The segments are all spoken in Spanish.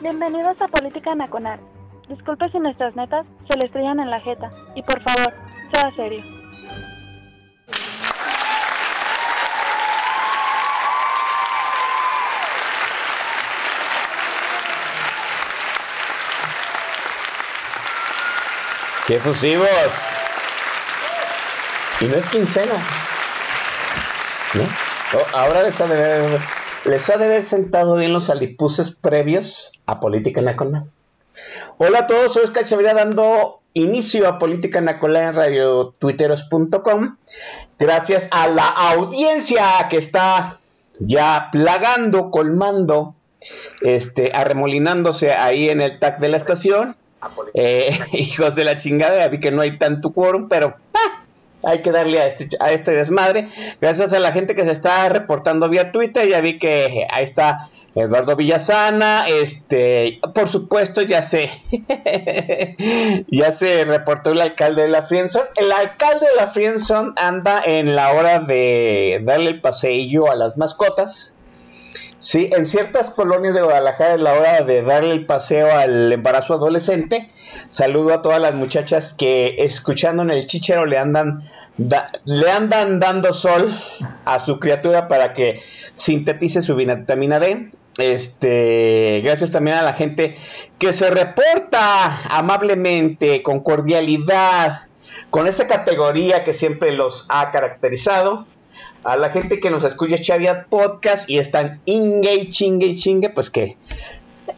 Bienvenidos a Política Nacional. Disculpe si nuestras netas se le estrellan en la jeta. Y por favor, sea serio. ¡Qué efusivos! Y no es quincena. ¿No? Oh, ahora les ha, de haber, les ha de haber sentado bien los alipuses previos a Política Nacional. Hola a todos, soy Oscar Chavira dando inicio a Política Nacional en radiotuiteros.com. Gracias a la audiencia que está ya plagando, colmando, este, arremolinándose ahí en el tag de la estación. Eh, hijos de la chingada, ya vi que no hay tanto quórum, pero ah, hay que darle a este, a este desmadre. Gracias a la gente que se está reportando vía Twitter, ya vi que ahí está Eduardo Villasana, este, por supuesto, ya sé, ya se reportó el alcalde de la Friendzone. El alcalde de la Friendzone anda en la hora de darle el paseillo a las mascotas. Sí, en ciertas colonias de Guadalajara es la hora de darle el paseo al embarazo adolescente. Saludo a todas las muchachas que escuchando en el chichero le andan, da, le andan dando sol a su criatura para que sintetice su vitamina D. Este, gracias también a la gente que se reporta amablemente, con cordialidad, con esa categoría que siempre los ha caracterizado a la gente que nos escucha Chaviat Podcast y están inge, chingue, chingue, pues que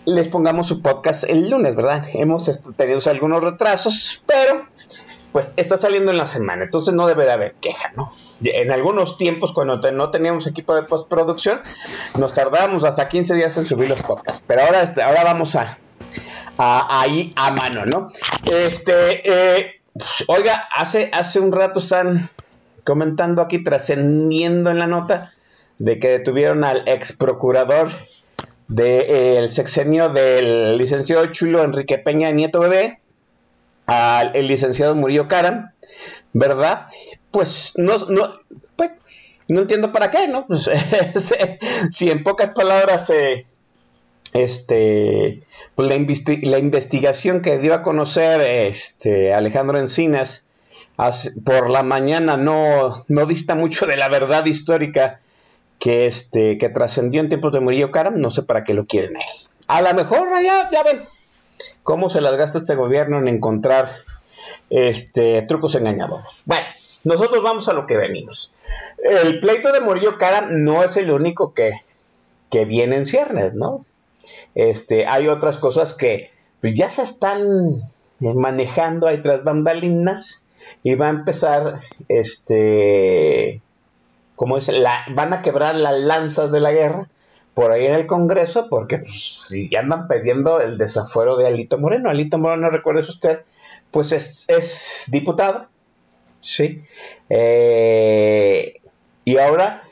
les pongamos su podcast el lunes, ¿verdad? Hemos tenido algunos retrasos, pero pues está saliendo en la semana, entonces no debe de haber queja, ¿no? En algunos tiempos, cuando no teníamos equipo de postproducción, nos tardábamos hasta 15 días en subir los podcasts, pero ahora, este, ahora vamos a, ahí a mano, ¿no? Este, eh, oiga, hace, hace un rato están comentando aquí, trascendiendo en la nota, de que detuvieron al ex procurador del sexenio del licenciado Chulo Enrique Peña Nieto Bebé, al el licenciado Murillo Caram, ¿verdad? Pues no, no, pues, no entiendo para qué, ¿no? Pues, si en pocas palabras, eh, este, pues la, investi la, investigación que dio a conocer este, Alejandro Encinas por la mañana no, dista mucho de la verdad histórica que, este, que trascendió en tiempos de Murillo Karam, no sé para qué lo quieren él. A lo mejor ya, ya ven cómo se las gasta este gobierno en encontrar este, trucos engañadores. Bueno, nosotros vamos a lo que venimos. El pleito de Murillo Karam no es el único que, que viene en ciernes, ¿no? Este, hay otras cosas que pues, ya se están manejando ahí tras bambalinas y va a empezar, este, como es, la, van a quebrar las lanzas de la guerra por ahí en el Congreso, porque pues, si andan pidiendo el desafuero de Alito Moreno, Alito Moreno, recuerde usted, pues es, es diputado, ¿sí? Eh, y ahora,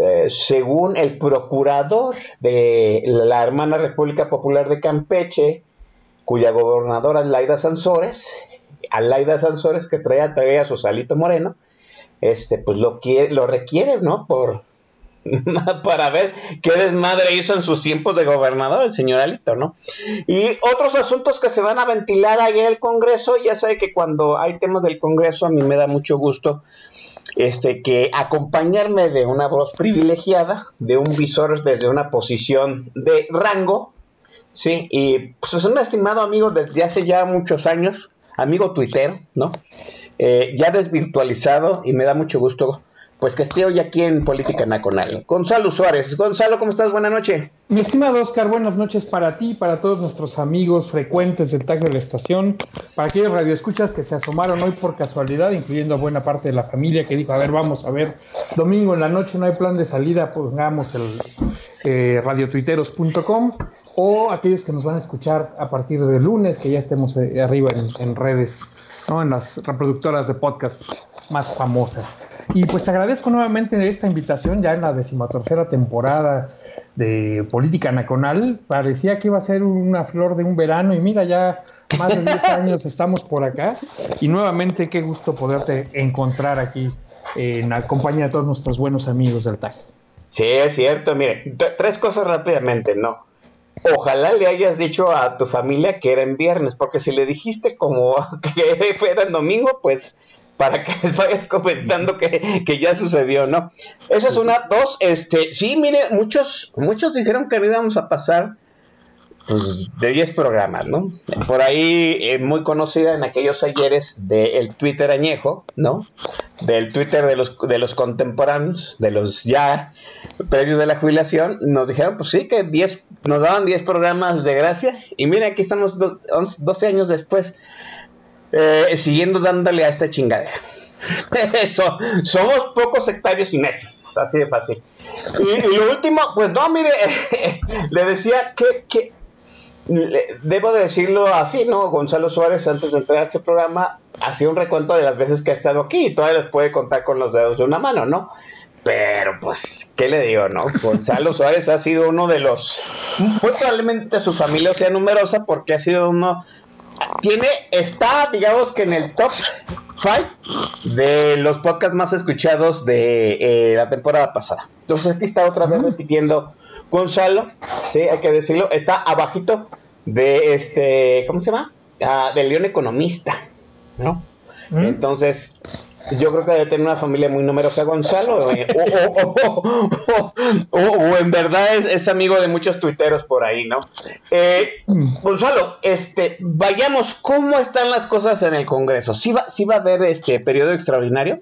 eh, según el procurador de la hermana República Popular de Campeche, cuya gobernadora es Laida Sansores, a Laida Sansores que trae a, a su Salito Moreno, este, pues lo, quiere, lo requiere, ¿no? Por, para ver qué desmadre hizo en sus tiempos de gobernador el señor Alito, ¿no? Y otros asuntos que se van a ventilar ahí en el Congreso, ya sabe que cuando hay temas del Congreso a mí me da mucho gusto este que acompañarme de una voz privilegiada, de un visor desde una posición de rango, sí, y pues es un estimado amigo desde hace ya muchos años, amigo tuitero, ¿no? Eh, ya desvirtualizado y me da mucho gusto pues que esté hoy aquí en Política Nacional. Gonzalo Suárez. Gonzalo, ¿cómo estás? Buenas noches. Mi estimado Oscar, buenas noches para ti, para todos nuestros amigos frecuentes del tag de la estación, para aquellos radioescuchas que se asomaron hoy por casualidad, incluyendo a buena parte de la familia que dijo, a ver, vamos a ver, domingo en la noche no hay plan de salida, pongamos el eh, radiotuiteros.com o aquellos que nos van a escuchar a partir de lunes, que ya estemos eh, arriba en, redes, en las reproductoras de podcast más famosas. Y pues agradezco nuevamente esta invitación ya en la decimotercera temporada de Política Nacional. Parecía que iba a ser una flor de un verano y mira, ya más de 10 años estamos por acá. Y nuevamente qué gusto poderte encontrar aquí en la compañía de todos nuestros buenos amigos del TAG. Sí, es cierto. Mire, tres cosas rápidamente, ¿no? Ojalá le hayas dicho a tu familia que era en viernes, porque si le dijiste como que fuera en domingo, pues para que les vayas comentando que, ya sucedió, ¿no? Eso es una, dos, este, sí, mire, muchos, muchos dijeron que íbamos a pasar pues, de 10 programas, ¿no? Por ahí, eh, muy conocida en aquellos ayeres del Twitter añejo, ¿no? Del Twitter de los, de los contemporáneos, de los ya previos de la jubilación, nos dijeron, pues sí, que 10, nos daban 10 programas de gracia, y mire, aquí estamos 12 años después, eh, siguiendo dándole a esta chingadera. Eso, somos pocos sectarios y necios, así de fácil. Y, lo último, pues no, mire, le decía que, que debo de decirlo así, ¿no? Gonzalo Suárez, antes de entrar a este programa, hacía un recuento de las veces que ha estado aquí y todavía les puede contar con los dedos de una mano, ¿no? Pero, pues, ¿qué le digo, no? Gonzalo Suárez ha sido uno de los. Muy probablemente su familia sea numerosa porque ha sido uno. Tiene. Está, digamos que en el top 5 de los podcasts más escuchados de eh, la temporada pasada. Entonces, aquí está otra vez repitiendo Gonzalo, sí, hay que decirlo, está abajito de este, ¿cómo se llama? Ah, del León Economista, ¿no? Entonces, yo creo que debe tener una familia muy numerosa Gonzalo, eh, o, en verdad es, amigo de muchos tuiteros por ahí, ¿no? Eh, Gonzalo, este, vayamos, ¿cómo están las cosas en el Congreso? ¿Sí va, sí va a haber este periodo extraordinario?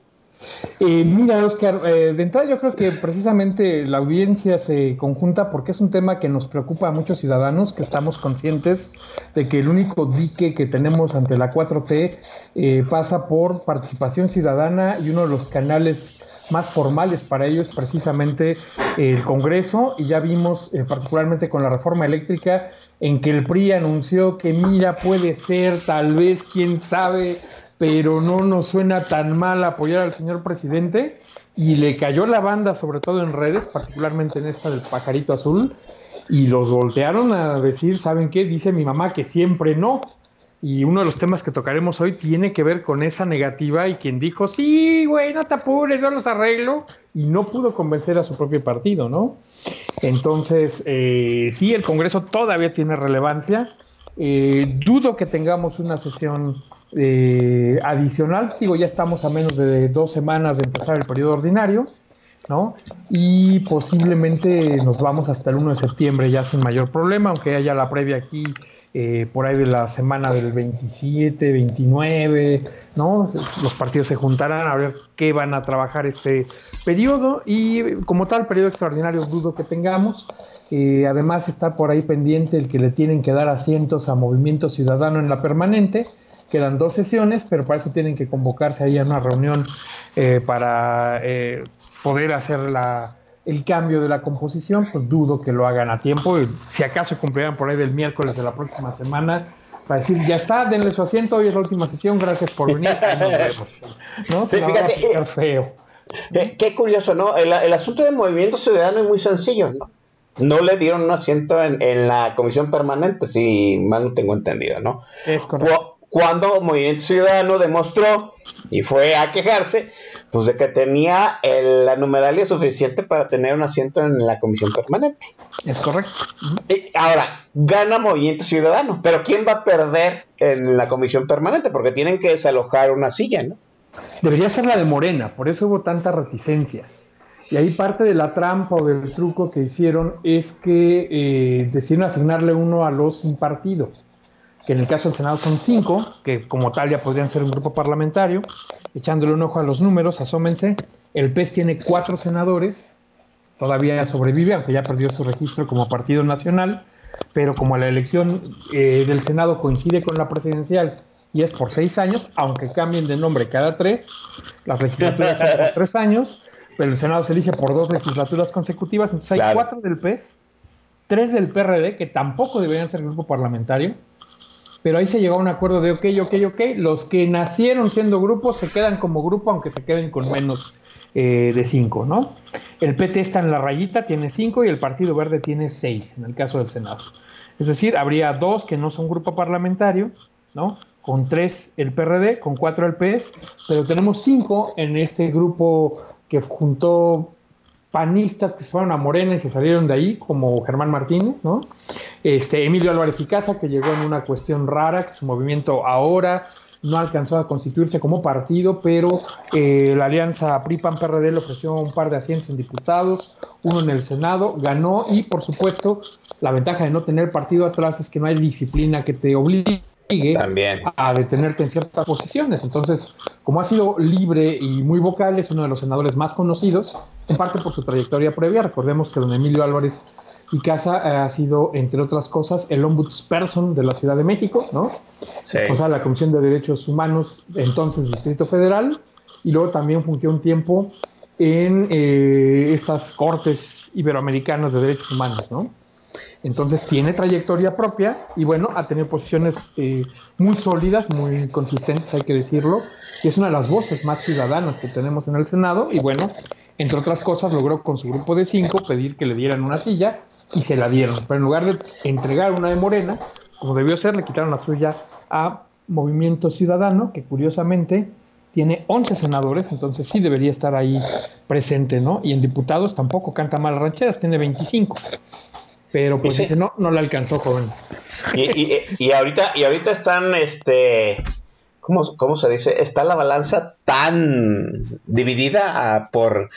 Eh, mira, Oscar, eh, de entrada yo creo que precisamente la audiencia se conjunta porque es un tema que nos preocupa a muchos ciudadanos, que estamos conscientes de que el único dique que tenemos ante la 4T eh, pasa por participación ciudadana y uno de los canales más formales para ello es precisamente el Congreso. Y ya vimos particularmente con la reforma eléctrica en que el PRI anunció que mira puede ser tal vez quién sabe pero no nos suena tan mal apoyar al señor presidente y le cayó la banda, sobre todo en redes, particularmente en esta del pajarito azul, y los voltearon a decir, ¿saben qué? Dice mi mamá que siempre no. Y uno de los temas que tocaremos hoy tiene que ver con esa negativa y quien dijo, sí, güey, no te apures, yo los arreglo, y no pudo convencer a su propio partido, ¿no? Entonces, eh, sí, el Congreso todavía tiene relevancia. Eh, dudo que tengamos una sesión eh, adicional. Digo, ya estamos a menos de dos semanas de empezar el periodo ordinario, ¿no? Y posiblemente nos vamos hasta el 1 de septiembre ya sin mayor problema, aunque haya la previa aquí eh, por ahí de la semana del 27, 29, ¿no? Los partidos se juntarán a ver qué van a trabajar este periodo y como tal, periodo extraordinario dudo que tengamos. Eh, además está por ahí pendiente el que le tienen que dar asientos a Movimiento Ciudadano en la permanente, Quedan dos sesiones, pero para eso tienen que convocarse ahí a una reunión eh, para eh, poder hacer la, el cambio de la composición. Pues dudo que lo hagan a tiempo. Si acaso cumplirán por ahí del miércoles de la próxima semana para decir, ya está, denle su asiento, hoy es la última sesión, gracias por venir. ¿No? Sí, fíjate, eh, feo. qué curioso, ¿no? El, asunto del movimiento ciudadano es muy sencillo, ¿no? No le dieron un asiento en, en la comisión permanente, si mal no tengo entendido, ¿no? Es correcto cuando Movimiento Ciudadano demostró y fue a quejarse, pues de que tenía la numeralia suficiente para tener un asiento en la comisión permanente. Es correcto. ahora, gana Movimiento Ciudadano, pero ¿quién va a perder en la comisión permanente? Porque tienen que desalojar una silla, ¿no? Debería ser la de Morena, por eso hubo tanta reticencia. Y ahí parte de la trampa o del truco que hicieron es que eh, decidieron asignarle uno a los sin que en el caso del Senado son cinco, que como tal ya podrían ser un grupo parlamentario. Echándole un ojo a los números, asómense, El PES tiene cuatro senadores, todavía sobrevive, aunque ya perdió su registro como partido nacional, pero como la elección eh, del Senado coincide con la presidencial y es por seis años, aunque cambien de nombre cada tres, las legislaturas son por tres años, pero el Senado se elige por dos legislaturas consecutivas, entonces hay Claro. cuatro del PES, tres del PRD, que tampoco deberían ser grupo parlamentario, pero ahí se llegó a un acuerdo de, ok, ok, ok, los que nacieron siendo grupos se quedan como grupo, aunque se queden con menos eh, de cinco, ¿no? El PT está en la rayita, tiene cinco, y el Partido Verde tiene seis, en el caso del Senado. Es decir, habría dos que no son grupo parlamentario, ¿no? Con tres el PRD, con cuatro el PS, pero tenemos cinco en este grupo que juntó panistas que se fueron a Morena y se salieron de ahí, como Germán Martínez, ¿no? Este, Emilio Álvarez y Casa, que llegó en una cuestión rara, que su movimiento ahora no alcanzó a constituirse como partido, pero eh, la alianza PRI-PAN-PRD le ofreció un par de asientos en diputados, uno en el Senado, ganó y, por supuesto, la ventaja de no tener partido atrás es que no hay disciplina que te obligue También. a detenerte en ciertas posiciones. Entonces, como ha sido libre y muy vocal, es uno de los senadores más conocidos, en parte por su trayectoria previa. Recordemos que don Emilio Álvarez y Casa eh, ha sido, entre otras cosas, el ombudsperson de la Ciudad de México, ¿no? Sí. O sea, la Comisión de Derechos Humanos, entonces Distrito Federal, y luego también fungió un tiempo en eh, estas cortes iberoamericanas de derechos humanos, ¿no? Entonces tiene trayectoria propia y bueno, ha tenido posiciones eh, muy sólidas, muy consistentes, hay que decirlo, y es una de las voces más ciudadanas que tenemos en el Senado y bueno, entre otras cosas logró con su grupo de cinco pedir que le dieran una silla y se la dieron, pero en lugar de entregar una de Morena, como debió ser, le quitaron la suya a Movimiento Ciudadano, que curiosamente tiene 11 senadores, entonces sí debería estar ahí presente, ¿no? Y en diputados tampoco canta mal rancheras, tiene 25. Pero pues Sí. dice, no, no le alcanzó, joven. Y, y- y ahorita, y ahorita están, este, ¿cómo, cómo se dice? Está la balanza tan dividida ah, por,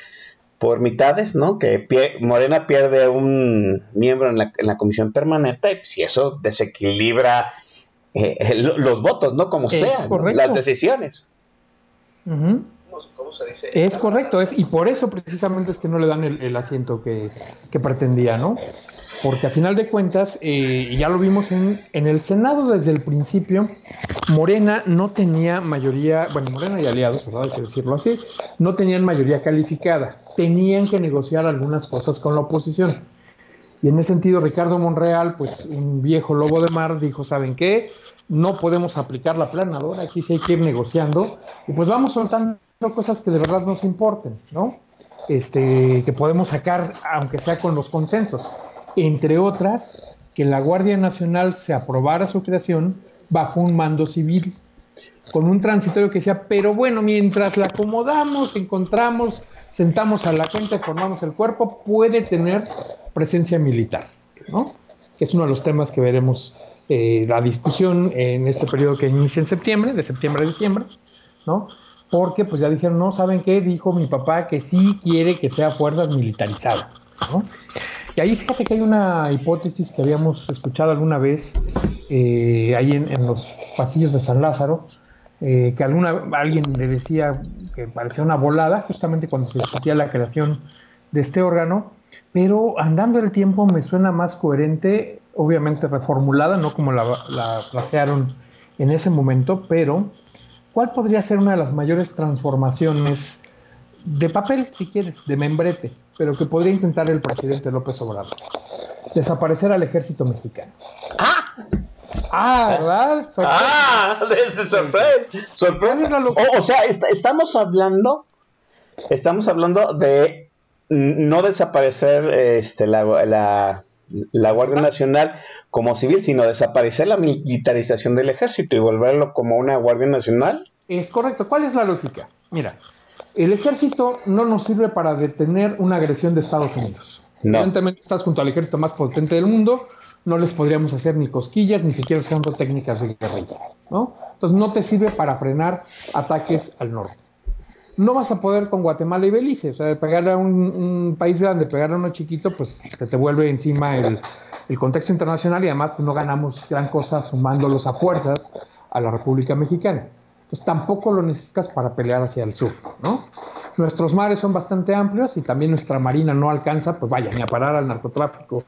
por mitades, ¿no? Que pie- Morena pierde un miembro en la, en la comisión permanente, y si eso desequilibra eh, el- los votos, ¿no? Como sean, las decisiones. Ujú. ¿Cómo se dice? Es correcto, es, y por eso precisamente es que no le dan el, el asiento que, que pretendía, ¿no? Porque a final de cuentas, eh, ya lo vimos en, en el Senado desde el principio, Morena no tenía mayoría, bueno, Morena y aliados, ¿verdad? Hay que decirlo así, no tenían mayoría calificada, tenían que negociar algunas cosas con la oposición. Y en ese sentido, Ricardo Monreal, pues un viejo lobo de mar, dijo, ¿saben qué? No podemos aplicar la planadora, aquí sí hay que ir negociando, y pues vamos soltando cosas que de verdad nos importen, ¿no? Este, que podemos sacar, aunque sea con los consensos. Entre otras, que la Guardia Nacional se aprobara su creación bajo un mando civil, con un transitorio que decía, pero bueno, mientras la acomodamos, encontramos, sentamos a la gente, formamos el cuerpo, puede tener presencia militar, ¿no? Que es uno de los temas que veremos eh, la discusión en este periodo que inicia en septiembre, de septiembre a diciembre, ¿no? Porque pues ya dijeron, no, ¿saben qué? Dijo mi papá que sí quiere que sea fuerzas militarizadas, ¿no? Y ahí fíjate que hay una hipótesis que habíamos escuchado alguna vez eh, ahí en, los pasillos de San Lázaro, eh, que alguna, alguien le decía que parecía una volada, justamente cuando se discutía la creación de este órgano, pero andando el tiempo me suena más coherente, obviamente reformulada, no como la, la frasearon en ese momento, pero ¿cuál podría ser una de las mayores transformaciones de papel, si quieres, de membrete, pero que podría intentar el presidente López Obrador? Desaparecer al ejército mexicano. Ah, ¿verdad? Ah, de sorpresa, sorpresa. O, o sea, est- estamos hablando, estamos hablando de no desaparecer este, la, la, la Guardia Nacional como civil, sino desaparecer la militarización del ejército y volverlo como una Guardia Nacional. Es correcto. ¿Cuál es la lógica? Mira, el ejército no nos sirve para detener una agresión de Estados Unidos. No. Evidentemente estás junto al ejército más potente del mundo, no les podríamos hacer ni cosquillas, ni siquiera usando técnicas de guerrilla, ¿no? Entonces no te sirve para frenar ataques al norte. No vas a poder con Guatemala y Belice, o sea, pegar a un, un país grande, pegar a uno chiquito, pues se te vuelve encima el, el contexto internacional y además pues, no ganamos gran cosa sumándolos a fuerzas a la República Mexicana. Pues tampoco lo necesitas para pelear hacia el sur, ¿no? Nuestros mares son bastante amplios y también nuestra marina no alcanza, pues vaya, ni a parar al narcotráfico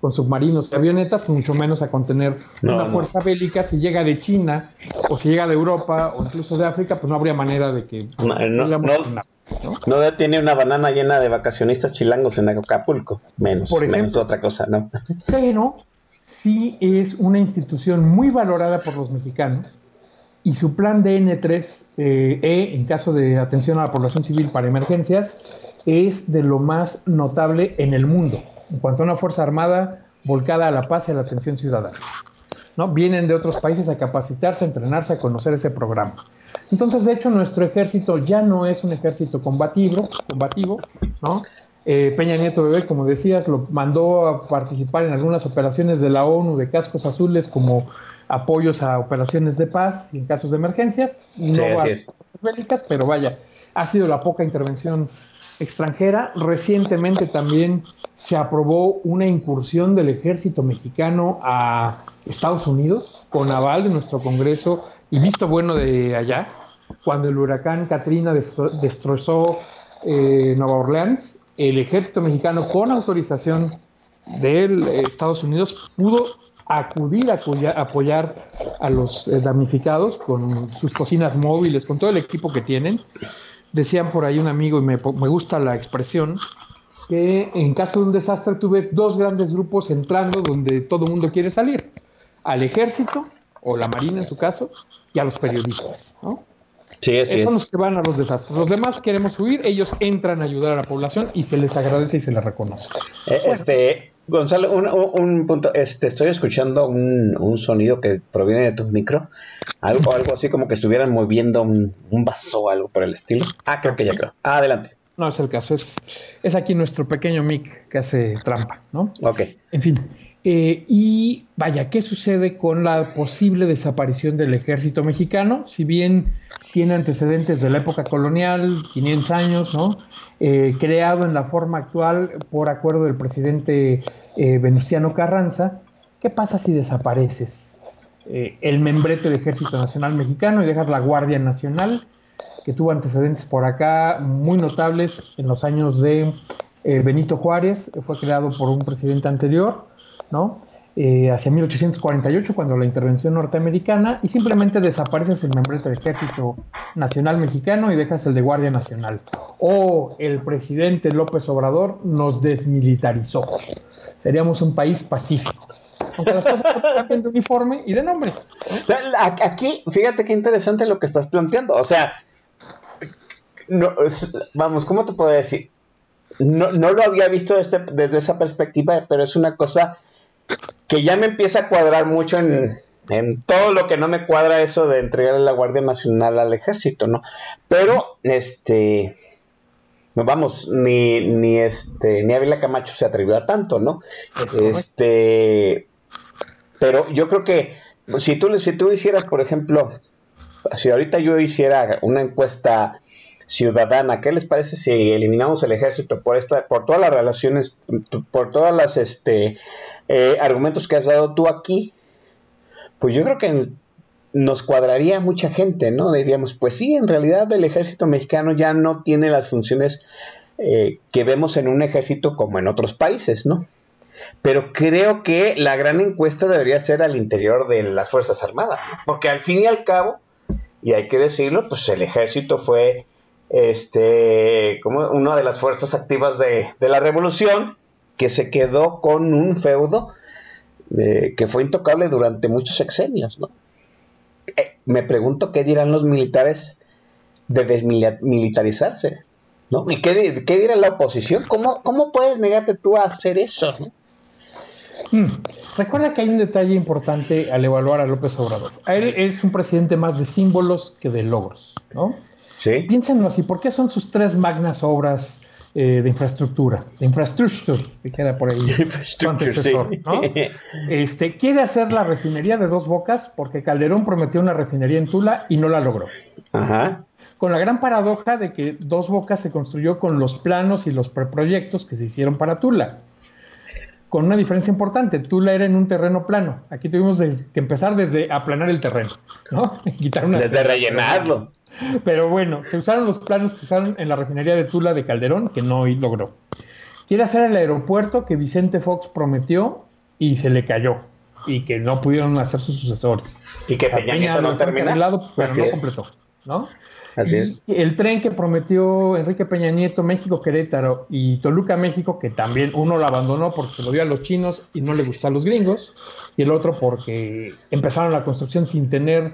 con submarinos y avionetas, pues mucho menos a contener No, una no. fuerza bélica. Si llega de China o si llega de Europa o incluso de África, pues no habría manera de que No, no, pudiéramos no. ¿no? No tiene una banana llena de vacacionistas chilangos en Acapulco. Menos, Por ejemplo. menos otra cosa, ¿no? pero sí es una institución muy valorada por los mexicanos y su plan DN3E, E, en caso de atención a la población civil para emergencias, es de lo más notable en el mundo, en cuanto a una Fuerza Armada volcada a la paz y a la atención ciudadana. ¿no? Vienen de otros países a capacitarse, a entrenarse, a conocer ese programa. Entonces, de hecho, nuestro ejército ya no es un ejército combativo, combativo ¿no? Eh, Peña Nieto Bebé, como decías, lo mandó a participar en algunas operaciones de la ONU de cascos azules como apoyos a operaciones de paz y en casos de emergencias. No Sí, a bélicas, pero vaya, ha sido la poca intervención extranjera. Recientemente también se aprobó una incursión del ejército mexicano a Estados Unidos con aval de nuestro Congreso y visto bueno de allá, cuando el huracán Katrina destro- destrozó eh, Nueva Orleans, el ejército mexicano con autorización de Estados Unidos pudo acudir a apoya- apoyar a los eh, damnificados con sus cocinas móviles, con todo el equipo que tienen. Decían por ahí un amigo, y me, gusta la expresión, que en caso de un desastre tú ves dos grandes grupos entrando donde todo el mundo quiere salir, al ejército, o la marina en su caso, y a los periodistas. ¿no? Sí, Esos son los que van a los desastres. Los demás queremos huir, ellos entran a ayudar a la población y se les agradece y se les reconoce. Eh, Este, Gonzalo, un, un- un punto, este, estoy escuchando un, un sonido que proviene de tu micro, algo, algo así como que estuvieran moviendo un, un vaso o algo por el estilo. Ah, creo que ya creo. Ah, adelante. No es el caso, es, es aquí nuestro pequeño mic que hace trampa, ¿no? Ok. En fin. Eh, y vaya, ¿qué sucede con la posible desaparición del ejército mexicano? Si bien tiene antecedentes de la época colonial, 500 años, ¿no? Eh, creado en la forma actual por acuerdo del presidente eh, Venustiano Carranza, ¿qué pasa si desapareces el membrete del Ejército Nacional Mexicano y dejas la Guardia Nacional? que tuvo antecedentes por acá muy notables en los años de Benito Juárez, fue creado por un presidente anterior, ¿no? Eh, hacia 1848, cuando la intervención norteamericana, y simplemente desapareces el membrete del Ejército Nacional Mexicano y dejas el de Guardia Nacional. O el presidente López Obrador nos desmilitarizó. Seríamos un país pacífico. Aunque las cosas de uniforme y de nombre. Aquí, fíjate qué interesante lo que estás planteando. O sea, no, vamos, ¿cómo te puedo decir? No, no lo había visto desde esa perspectiva, pero es una cosa que ya me empieza a cuadrar mucho en, en todo lo que no me cuadra eso de entregarle la Guardia Nacional al ejército, ¿no? Pero, este, no vamos, ni, ni este, ni Ávila Camacho se atrevió a tanto, ¿no? Este, pero yo creo que si tú, si tú hicieras, por ejemplo, si ahorita yo hiciera una encuesta ciudadana, ¿qué les parece si eliminamos el ejército por esta, por todas las relaciones, por todas las este eh, argumentos que has dado tú aquí? Pues yo creo que nos cuadraría mucha gente, ¿no? Diríamos, pues sí, en realidad el ejército mexicano ya no tiene las funciones eh, que vemos en un ejército como en otros países, ¿no? Pero creo que la gran encuesta debería ser al interior de las Fuerzas Armadas, ¿no? porque al fin y al cabo, y hay que decirlo, pues el ejército fue este como una de las fuerzas activas de, de la revolución que se quedó con un feudo eh, que fue intocable durante muchos sexenios, ¿no? Eh, me pregunto qué dirán los militares de desmilitarizarse, ¿no? ¿Y qué, di- qué dirá la oposición? ¿Cómo, ¿Cómo puedes negarte tú a hacer eso? no? Mm. Recuerda que hay un detalle importante al evaluar a López Obrador. A Él es un presidente más de símbolos que de logros, ¿no? Sí. Piénsenlo así, ¿por qué son sus tres magnas obras eh, de infraestructura? De infrastructura, que queda por ahí. antecesor, sí. ¿no? Este, quiere hacer la refinería de dos bocas porque Calderón prometió una refinería en Tula y no la logró. Ajá. Con la gran paradoja de que Dos Bocas se construyó con los planos y los preproyectos que se hicieron para Tula. Con una diferencia importante, Tula era en un terreno plano. Aquí tuvimos que empezar desde aplanar el terreno, ¿no? Quitar una- Desde rellenarlo. Pero bueno, se usaron los planos que usaron en la refinería de Tula de Calderón, que no logró. Quiere hacer el aeropuerto que Vicente Fox prometió y se le cayó y que no pudieron hacer sus sucesores. Y que Peña, Nieto no terminó. Pero no completó, ¿no? Así es. El tren que prometió Enrique Peña Nieto, México, Querétaro y Toluca, México, que también uno lo abandonó porque se lo dio a los chinos y no le gustó a los gringos, y el otro porque empezaron la construcción sin tener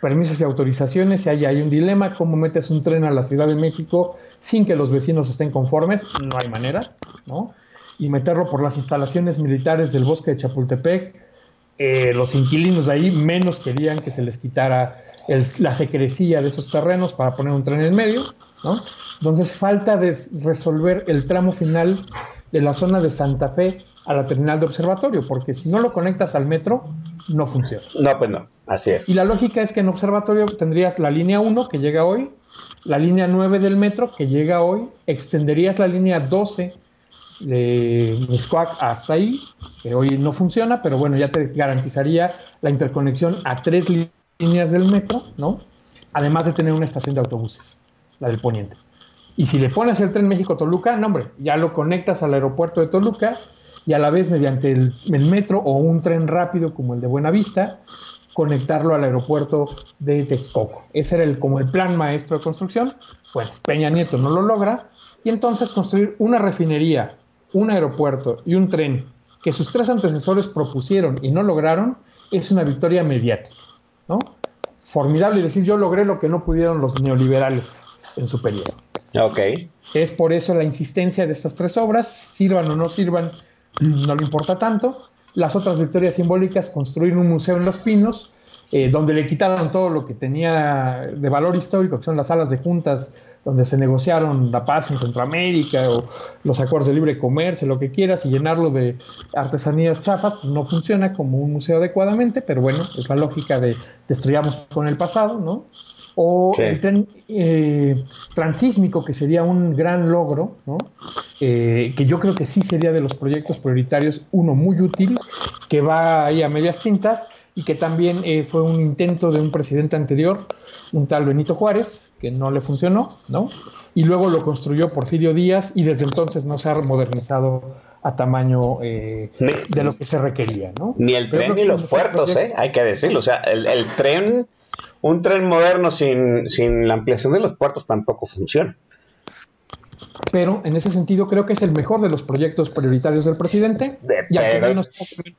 permisos y autorizaciones, y ahí hay un dilema, ¿cómo metes un tren a la Ciudad de México sin que los vecinos estén conformes? No hay manera, ¿no? Y meterlo por las instalaciones militares del bosque de Chapultepec, eh, los inquilinos de ahí menos querían que se les quitara la secrecía de esos terrenos para poner un tren en medio, ¿no? Entonces falta de resolver el tramo final de la zona de Santa Fe a la terminal de observatorio, porque si no lo conectas al metro, no funciona. No, pues no, así es. Y la lógica es que en observatorio tendrías la línea 1 que llega hoy, la línea 9 del metro que llega hoy, extenderías la línea 12 de Miscuac hasta ahí, que hoy no funciona, pero bueno, ya te garantizaría la interconexión a tres líneas líneas del metro, ¿no? Además de tener una estación de autobuses, la del Poniente. Y si le pones el tren México-Toluca, no, hombre, ya lo conectas al aeropuerto de Toluca y a la vez mediante el, metro o un tren rápido como el de Buenavista, conectarlo al aeropuerto de Texcoco. Ese era el, como el plan maestro de construcción. Bueno, Peña Nieto no lo logra y entonces construir una refinería, un aeropuerto y un tren que sus tres antecesores propusieron y no lograron es una victoria mediática. ¿No? Formidable decir, yo logré lo que no pudieron los neoliberales en su periodo. Ok. Es por eso la insistencia de estas tres obras, sirvan o no sirvan, no le importa tanto. Las otras victorias simbólicas, construir un museo en Los Pinos, eh, donde le quitaron todo lo que tenía de valor histórico, que son las salas de juntas donde se negociaron la paz en Centroamérica o los acuerdos de libre comercio, lo que quieras, y llenarlo de artesanías chafas, no funciona como un museo adecuadamente, pero bueno, es la lógica de destruyamos con el pasado, ¿no? O el tren eh, transísmico, que sería un gran logro, ¿no? Eh, que yo creo que sí sería de los proyectos prioritarios uno muy útil, que va ahí a medias tintas y que también eh, fue un intento de un presidente anterior, un tal Benito Juárez, que no le funcionó, ¿no? Y luego lo construyó Porfirio Díaz y desde entonces no se ha modernizado a tamaño eh, de lo que se requería, ¿no? Ni el tren ni los puertos, ¿eh? Hay que decirlo. O sea, el, tren, un tren moderno sin, sin la ampliación de los puertos tampoco funciona. Pero en ese sentido creo que es el mejor de los proyectos prioritarios del presidente y aquí menos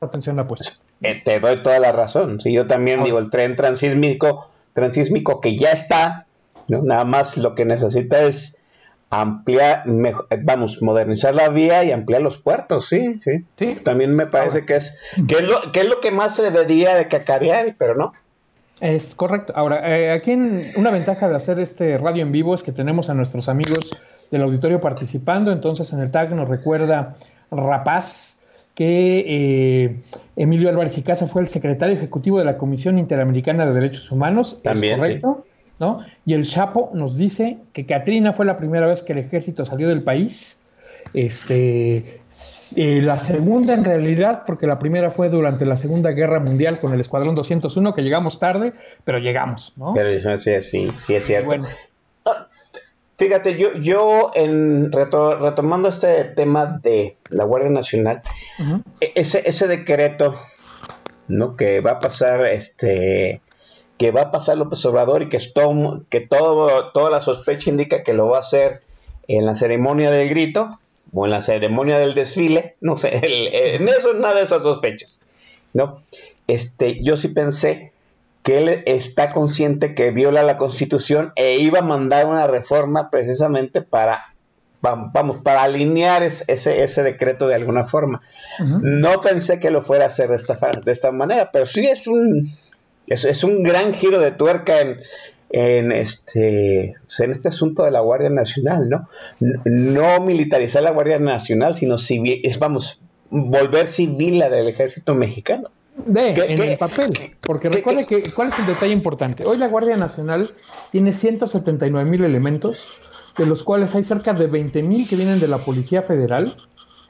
atención la puesta. Eh, te doy toda la razón. Si yo también digo el tren transísmico, transísmico que ya está, Nada más lo que necesita es ampliar, vamos, modernizar la vía y ampliar los puertos, sí, sí. sí. También me parece que es que es, lo, que es lo que más se debería de cacarear, pero no. Es correcto. Ahora, eh, aquí en, una ventaja de hacer este radio en vivo es que tenemos a nuestros amigos del auditorio participando, entonces en el tag nos recuerda Rapaz que eh, Emilio Álvarez y Casa fue el secretario ejecutivo de la Comisión Interamericana de Derechos Humanos. También, correcto? ¿No? Y el Chapo nos dice que Katrina fue la primera vez que el ejército salió del país. Este, eh, la segunda en realidad, porque la primera fue durante la Segunda Guerra Mundial con el Escuadrón 201, que llegamos tarde, pero llegamos, ¿no? Pero eso sí, sí, sí es cierto. Fíjate, yo, yo en retomando este tema de la Guardia Nacional, e-, ese, ese decreto, ¿no? Que va a pasar este que va a pasar López Obrador y que, todo, que todo, toda la sospecha indica que lo va a hacer en la ceremonia del grito o en la ceremonia del desfile, no sé, en eso nada de esas sospechas, ¿no? Este, yo sí pensé que él está consciente que viola la constitución e iba a mandar una reforma precisamente para, vamos, para alinear ese, ese decreto de alguna forma. No pensé que lo fuera a hacer de esta, de esta manera, pero sí es un, es, un gran giro de tuerca en, en este, pues, en este asunto de la Guardia Nacional, ¿no? No militarizar la Guardia Nacional, sino civil, vamos, volver civil la del ejército mexicano. De, en el papel, porque recuerde que, ¿cuál es el detalle importante? Hoy la Guardia Nacional tiene 179 mil elementos, de los cuales hay cerca de 20 mil que vienen de la Policía Federal,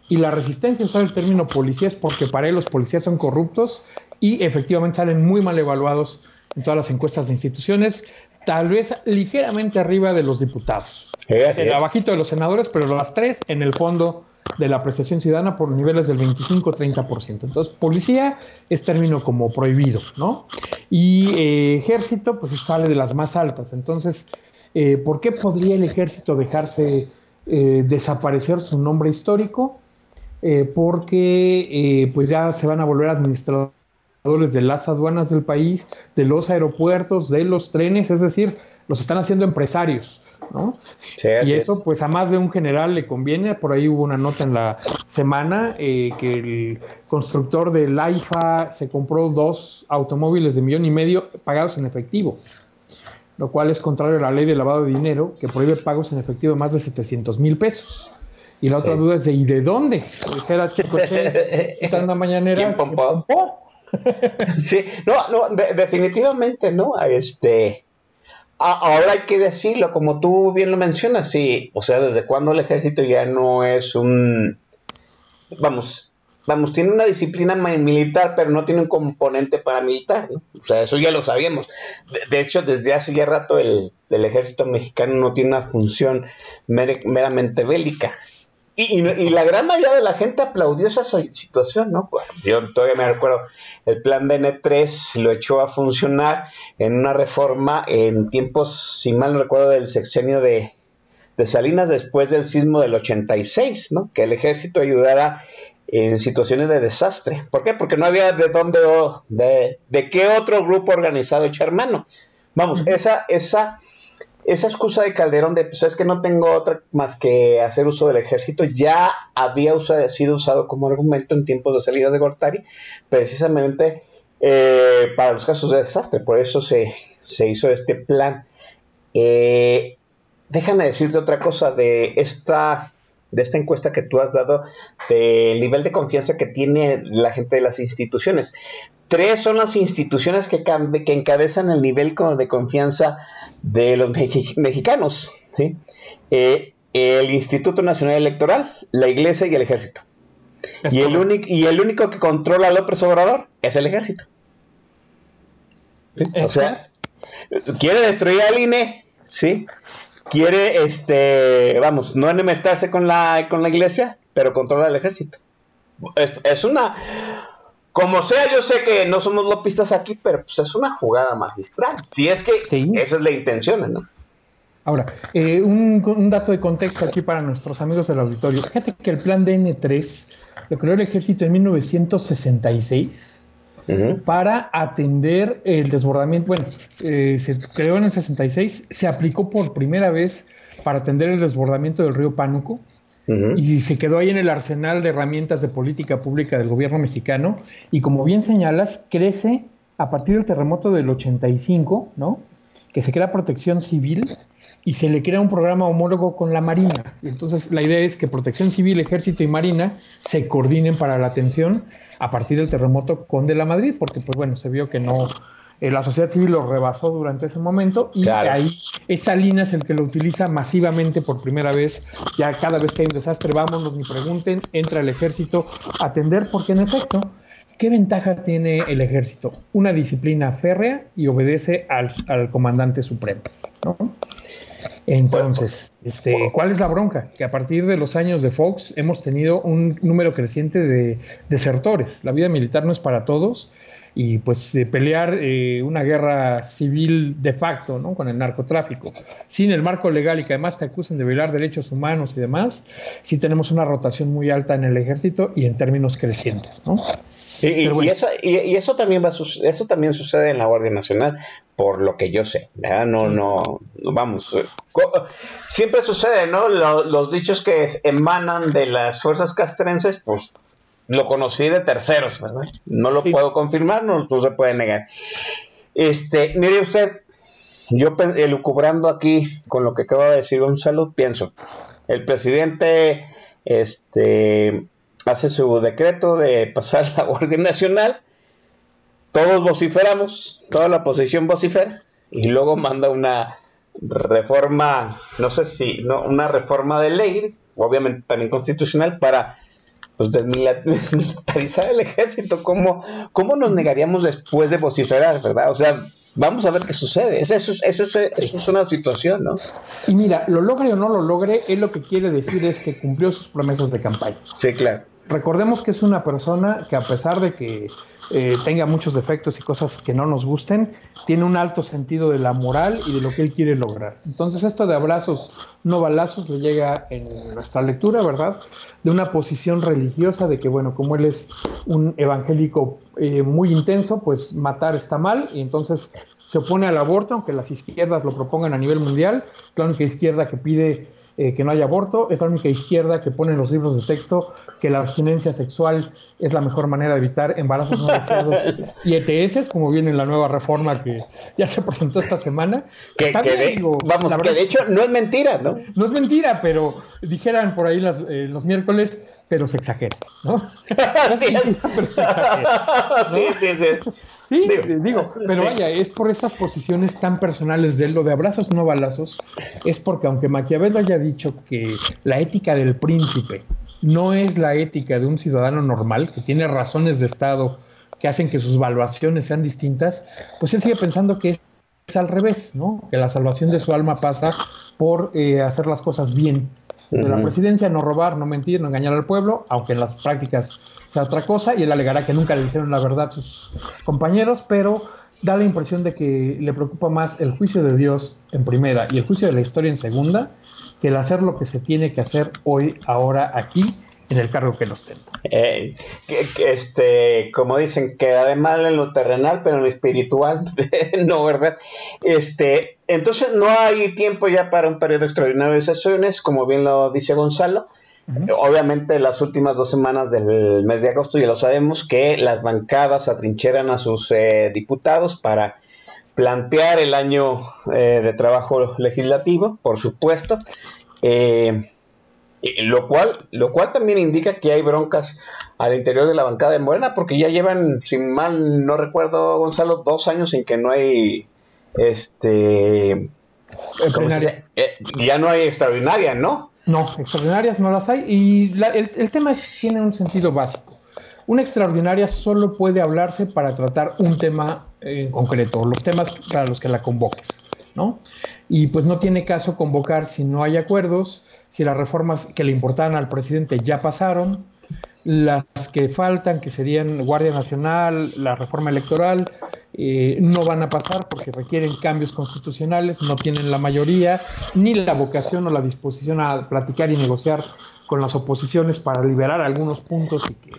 y la resistencia usar el término policía es porque para él los policías son corruptos y efectivamente salen muy mal evaluados en todas las encuestas de instituciones. tal vez ligeramente arriba de los diputados. Eh, abajito de los senadores, pero las tres en el fondo de la apreciación ciudadana por niveles del 25-30%. Entonces, policía es término como prohibido, ¿no? Y eh, ejército, pues sale de las más altas. Entonces, eh, ¿por qué podría el ejército dejarse eh, desaparecer su nombre histórico? porque pues ya se van a volver administradores de las aduanas del país, de los aeropuertos, de los trenes, es decir, los están haciendo empresarios y eso, pues a más de un general le conviene. Por ahí hubo una nota en la semana eh, que el constructor del AIFA se compró dos automóviles de millón y medio pagados en efectivo, lo cual es contrario a la ley de lavado de dinero que prohíbe pagos en efectivo de más de 700 mil pesos. Y la otra duda es de ¿y de dónde? Dijera Chico una mañanera. ¿Quién pompó? sí, no, no, definitivamente, ¿no? Este, ahora hay que decirlo, como tú bien lo mencionas, sí, o sea, desde cuando el ejército ya no es un, vamos, vamos, tiene una disciplina militar, pero no tiene un componente paramilitar, ¿no? O sea, eso ya lo sabíamos. De, hecho, desde hace ya rato el, el, ejército mexicano no tiene una función meramente bélica. Y, la gran mayoría de la gente aplaudió esa situación, ¿no? yo todavía me recuerdo, el plan de N3 lo echó a funcionar en una reforma en tiempos, si mal no recuerdo, del sexenio de, Salinas después del sismo del 86, ¿no? Que el ejército ayudara en situaciones de desastre. ¿Por qué? Porque no había de dónde, de, de qué otro grupo organizado echar mano. Vamos, esa, esa esa excusa de Calderón de, pues es que no tengo otra más que hacer uso del ejército, ya había sido usado como argumento en tiempos de salida de Gortari, precisamente eh, para los casos de desastre, por eso se, hizo este plan. Eh, déjame decirte otra cosa de esta, de esta encuesta que tú has dado, del nivel de confianza que tiene la gente de las instituciones. Tres son las instituciones que, que encabezan el nivel de confianza de los mexicanos. ¿sí? Eh, el Instituto Nacional Electoral, la Iglesia y el Ejército. Y el, único, y el único que controla a López Obrador es el Ejército. O sea, quiere destruir al INE, ¿sí? Quiere, este, vamos, no enemistarse con la, con la Iglesia, pero controla al Ejército. es una como sea, yo sé que no somos lopistas aquí, pero pues es una jugada magistral. Si es que esa es la intención, ¿no? Ahora, eh, un, dato de contexto aquí para nuestros amigos del auditorio. Fíjate que el plan DN3 lo creó el ejército en 1966 para atender el desbordamiento. Bueno, eh, se creó en el 66, se aplicó por primera vez para atender el desbordamiento del río Pánuco y se quedó ahí en el arsenal de herramientas de política pública del gobierno mexicano y como bien señalas, crece a partir del terremoto del 85, ¿no? Que se crea protección civil y se le crea un programa homólogo con la Marina. entonces la idea es que protección civil, ejército y Marina se coordinen para la atención a partir del terremoto con de la Madrid, porque pues bueno, se vio que no, eh, la sociedad civil lo rebasó durante ese momento y ahí esa línea es el que lo utiliza masivamente por primera vez. Ya cada vez que hay un desastre, vámonos, ni pregunten, entra el ejército a atender, porque en efecto, ¿qué ventaja tiene el ejército? Una disciplina férrea y obedece al, comandante supremo. Entonces, este, ¿cuál es la bronca? Que a partir de los años de Fox hemos tenido un número creciente de desertores. La vida militar no es para todos y pues pelear eh, una guerra civil de facto ¿no? con el narcotráfico, sin el marco legal y que además te acusen de violar derechos humanos y demás, sí tenemos una rotación muy alta en el ejército y en términos crecientes. ¿no? Y, eso, y, eso, también va eso también sucede en la Guardia Nacional, por lo que yo sé. No, no, no, vamos. Eh, siempre sucede, ¿no? los dichos que emanan de las fuerzas castrenses, pues lo conocí de terceros, ¿verdad? No lo puedo confirmar, no, se puede negar. Este, mire usted, yo elucubrando aquí con lo que acaba de decir Gonzalo, pienso, el presidente este, hace su decreto de pasar la Guardia Nacional, todos vociferamos, toda la oposición vocifera, y luego manda una reforma, no sé si, no, una reforma de ley, obviamente también constitucional, para pues desmilitarizar el ejército, ¿cómo, ¿cómo nos negaríamos después de vociferar, verdad? O sea, vamos a ver qué sucede. Eso, eso, eso, eso es una situación, ¿no? Y mira, lo logre o no lo logre, él lo que quiere decir es que cumplió sus promesas de campaña. Sí, claro. Recordemos que es una persona que a pesar de que eh, tenga muchos defectos y cosas que no nos gusten, tiene un alto sentido de la moral y de lo que él quiere lograr. Entonces esto de abrazos, no balazos, le llega en nuestra lectura, ¿verdad? De una posición religiosa de que, bueno, como él es un evangélico eh, muy intenso, pues matar está mal y entonces se opone al aborto, aunque las izquierdas lo propongan a nivel mundial, la única izquierda que pide eh, que no haya aborto, es la única izquierda que pone en los libros de texto que la abstinencia sexual es la mejor manera de evitar embarazos no deseados y ETS, como viene en la nueva reforma que ya se presentó esta semana. Que, de, vamos, que de hecho no es mentira, ¿no? No es mentira, pero dijeran por ahí eh, los miércoles, pero se exagera, ¿no? sí, sí, sí, Sí, digo, pero vaya, es por estas posiciones tan personales de él, lo de abrazos no balazos, es porque aunque Maquiavelo haya dicho que la ética del príncipe no es la ética de un ciudadano normal, que tiene razones de Estado que hacen que sus valuaciones sean distintas, pues él sigue pensando que es, al revés, ¿no? Que la salvación de su alma pasa por eh, hacer las cosas bien. De la presidencia, no robar, no mentir, no engañar al pueblo, aunque en las prácticas otra cosa y él alegará que nunca le dijeron la verdad a sus compañeros, pero da la impresión de que le preocupa más el juicio de Dios en primera y el juicio de la historia en segunda que el hacer lo que se tiene que hacer hoy, ahora, aquí, en el cargo que nos ostenta. Eh, este, como dicen, queda mal en lo terrenal, pero en lo espiritual, no, ¿verdad? Este, entonces no hay tiempo ya para un periodo extraordinario de sesiones, como bien lo dice Gonzalo. Obviamente las últimas dos semanas del mes de agosto ya lo sabemos que las bancadas atrincheran a sus eh, diputados para plantear el año eh, de trabajo legislativo, por supuesto, eh, lo, cual, lo cual también indica que hay broncas al interior de la bancada de Morena, porque ya llevan, si mal no recuerdo, Gonzalo, dos años en que no hay este... ya no hay extraordinaria, ¿no? No, extraordinarias no las hay. Y el, tema tiene un sentido básico. Una extraordinaria solo puede hablarse para tratar un tema en concreto, los temas para los que la convoques, ¿no? Y pues no tiene caso convocar si no hay acuerdos, si las reformas que le importaban al presidente ya pasaron, las que faltan, que serían Guardia Nacional, la reforma electoral, eh, no van a pasar porque requieren cambios constitucionales, no tienen la mayoría, ni la vocación o la disposición a platicar y negociar con las oposiciones para liberar algunos puntos y que,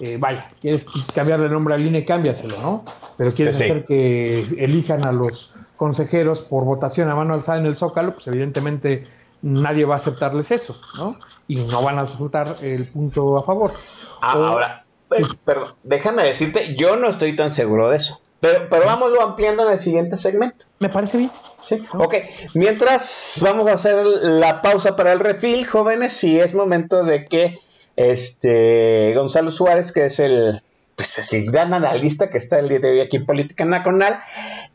eh, vaya, quieres cambiarle el nombre al INE, cámbiaselo, ¿no? Pero quieres hacer que elijan a los consejeros por votación a mano alzada en el Zócalo, pues evidentemente nadie va a aceptarles eso, ¿no? y no van a resultar el punto a favor. Ah, ahora, eh, perdón, déjame decirte, yo no estoy tan seguro de eso. Pero, pero vámonos ampliando en el siguiente segmento. Me parece bien. Sí, ok. Mientras vamos a hacer la pausa para el refil, jóvenes, y es momento de que este Gonzalo Suárez, que es el, pues es el gran analista que está el día de hoy aquí en Política Nacional,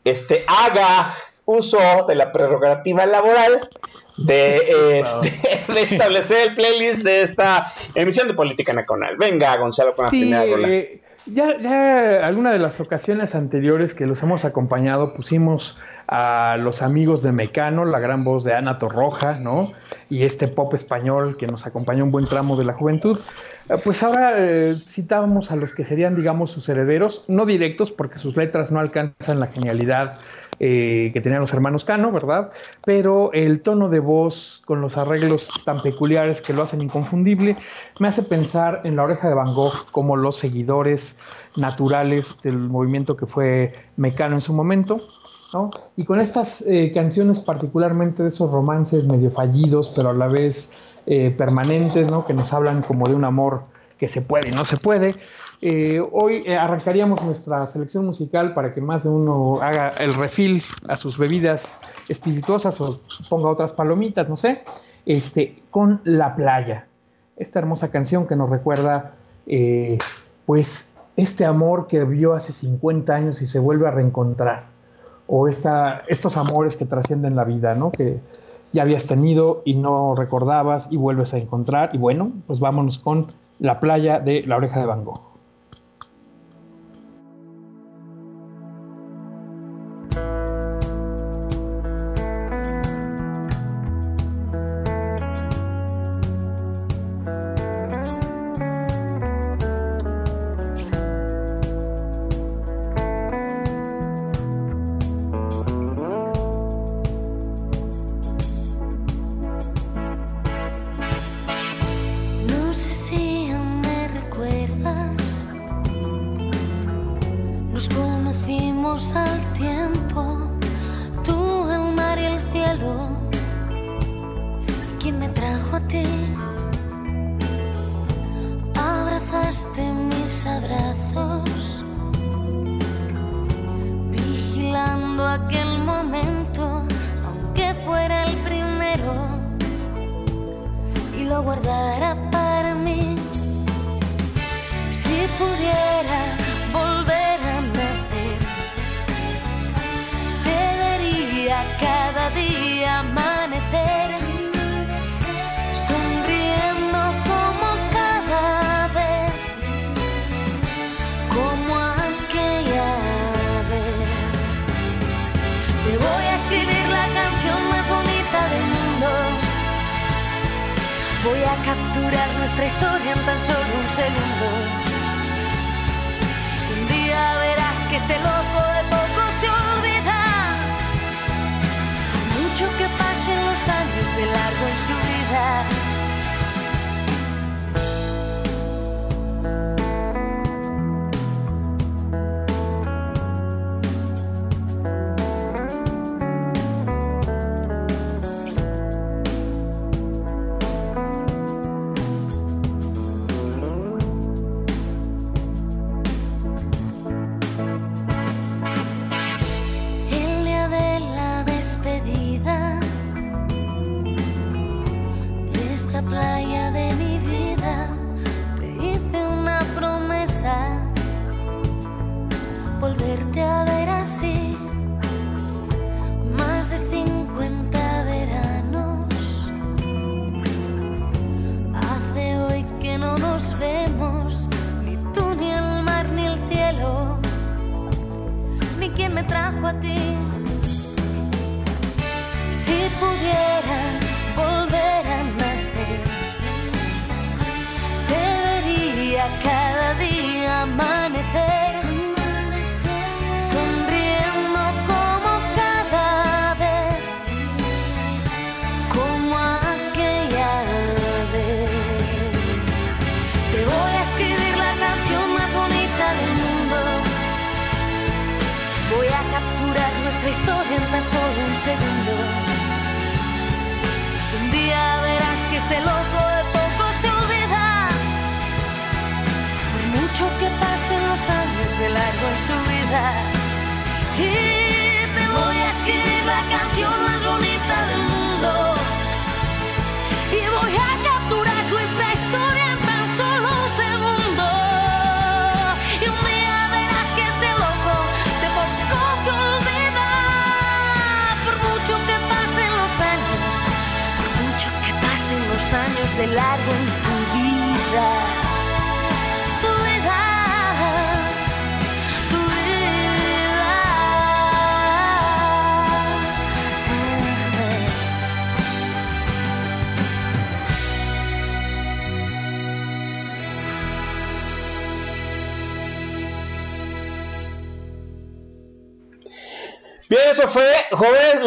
este, haga uso de la prerrogativa laboral de, este, de establecer el playlist de esta emisión de Política Nacional. Venga, Gonzalo, con la primera rola. Eh, ya, ya alguna de las ocasiones anteriores que los hemos acompañado pusimos a los amigos de Mecano, la gran voz de Ana Torroja, ¿no? Y este pop español que nos acompañó un buen tramo de la juventud. Eh, pues ahora eh, citábamos a los que serían, digamos, sus herederos, no directos, porque sus letras no alcanzan la genialidad eh, que tenían los hermanos Cano, ¿verdad? Pero el tono de voz con los arreglos tan peculiares que lo hacen inconfundible me hace pensar en la oreja de Van Gogh como los seguidores naturales del movimiento que fue Mecano en su momento. ¿no? Y con estas eh, canciones, particularmente de esos romances medio fallidos, pero a la vez eh, permanentes, ¿no? que nos hablan como de un amor que se puede y no se puede, eh, hoy eh, arrancaríamos nuestra selección musical para que más de uno haga el refil a sus bebidas espirituosas o ponga otras palomitas, no sé, este, con La Playa. Esta hermosa canción que nos recuerda, eh, pues, este amor que vio hace 50 años y se vuelve a reencontrar. O esta, estos amores que trascienden la vida, ¿no? Que ya habías tenido y no recordabas y vuelves a encontrar. Y bueno, pues vámonos con La Playa de La Oreja de Van Gogh.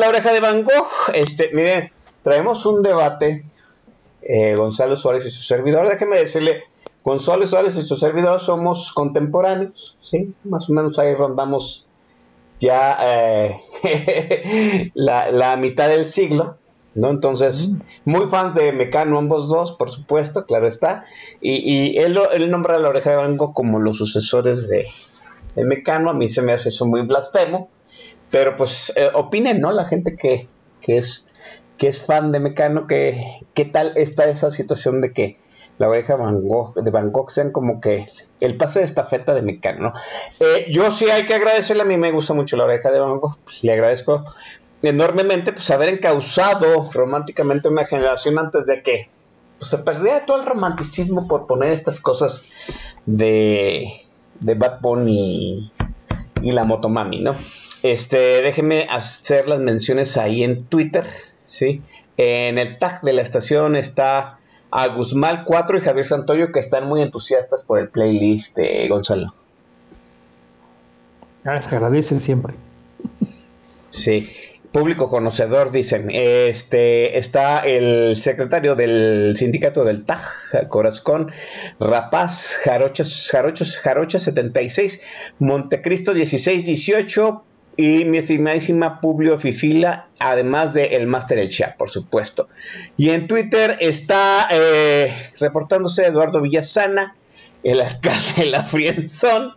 Oreja de Van Gogh. Este, miren, traemos un debate. eh, Gonzalo Suárez y su servidor. Déjeme decirle, Gonzalo Suárez y su servidor somos contemporáneos, ¿sí? Más o menos ahí rondamos ya eh, la, la mitad del siglo, ¿no? Entonces, muy fans de Mecano ambos dos, por supuesto, claro está. Y, y él, él nombra a la oreja de Van Gogh como los sucesores de, de Mecano. A mí se me hace eso muy blasfemo. Pero pues eh, opinen, ¿no? La gente que, que es que es fan de Mecano, que qué tal está esa situación de que la oreja de Van Gogh sean como que el pase de estafeta de Mecano, ¿no? Eh, yo sí hay que agradecerle, a mí me gusta mucho la oreja de Van Gogh, pues, le agradezco enormemente pues haber encausado románticamente una generación antes de que pues, se perdiera todo el romanticismo por poner estas cosas de, de Bad Bunny y la Motomami, ¿no? Este, déjenme hacer las menciones ahí en Twitter, ¿sí? En el tag de la estación está a Guzmán 4 y Javier Santoyo que están muy entusiastas por el playlist de Gonzalo. Ah, se agradece siempre. Sí, público conocedor, dicen. Este está el secretario del sindicato del TAG, Corazón, Rapaz, Jarochas, Jarochos, Jarocha 76, Montecristo 1618 y mi estimadísima Publio Fifila, además de Master El Chat, por supuesto. Y en Twitter está eh, reportándose Eduardo Villasana, el alcalde de la Frienzón.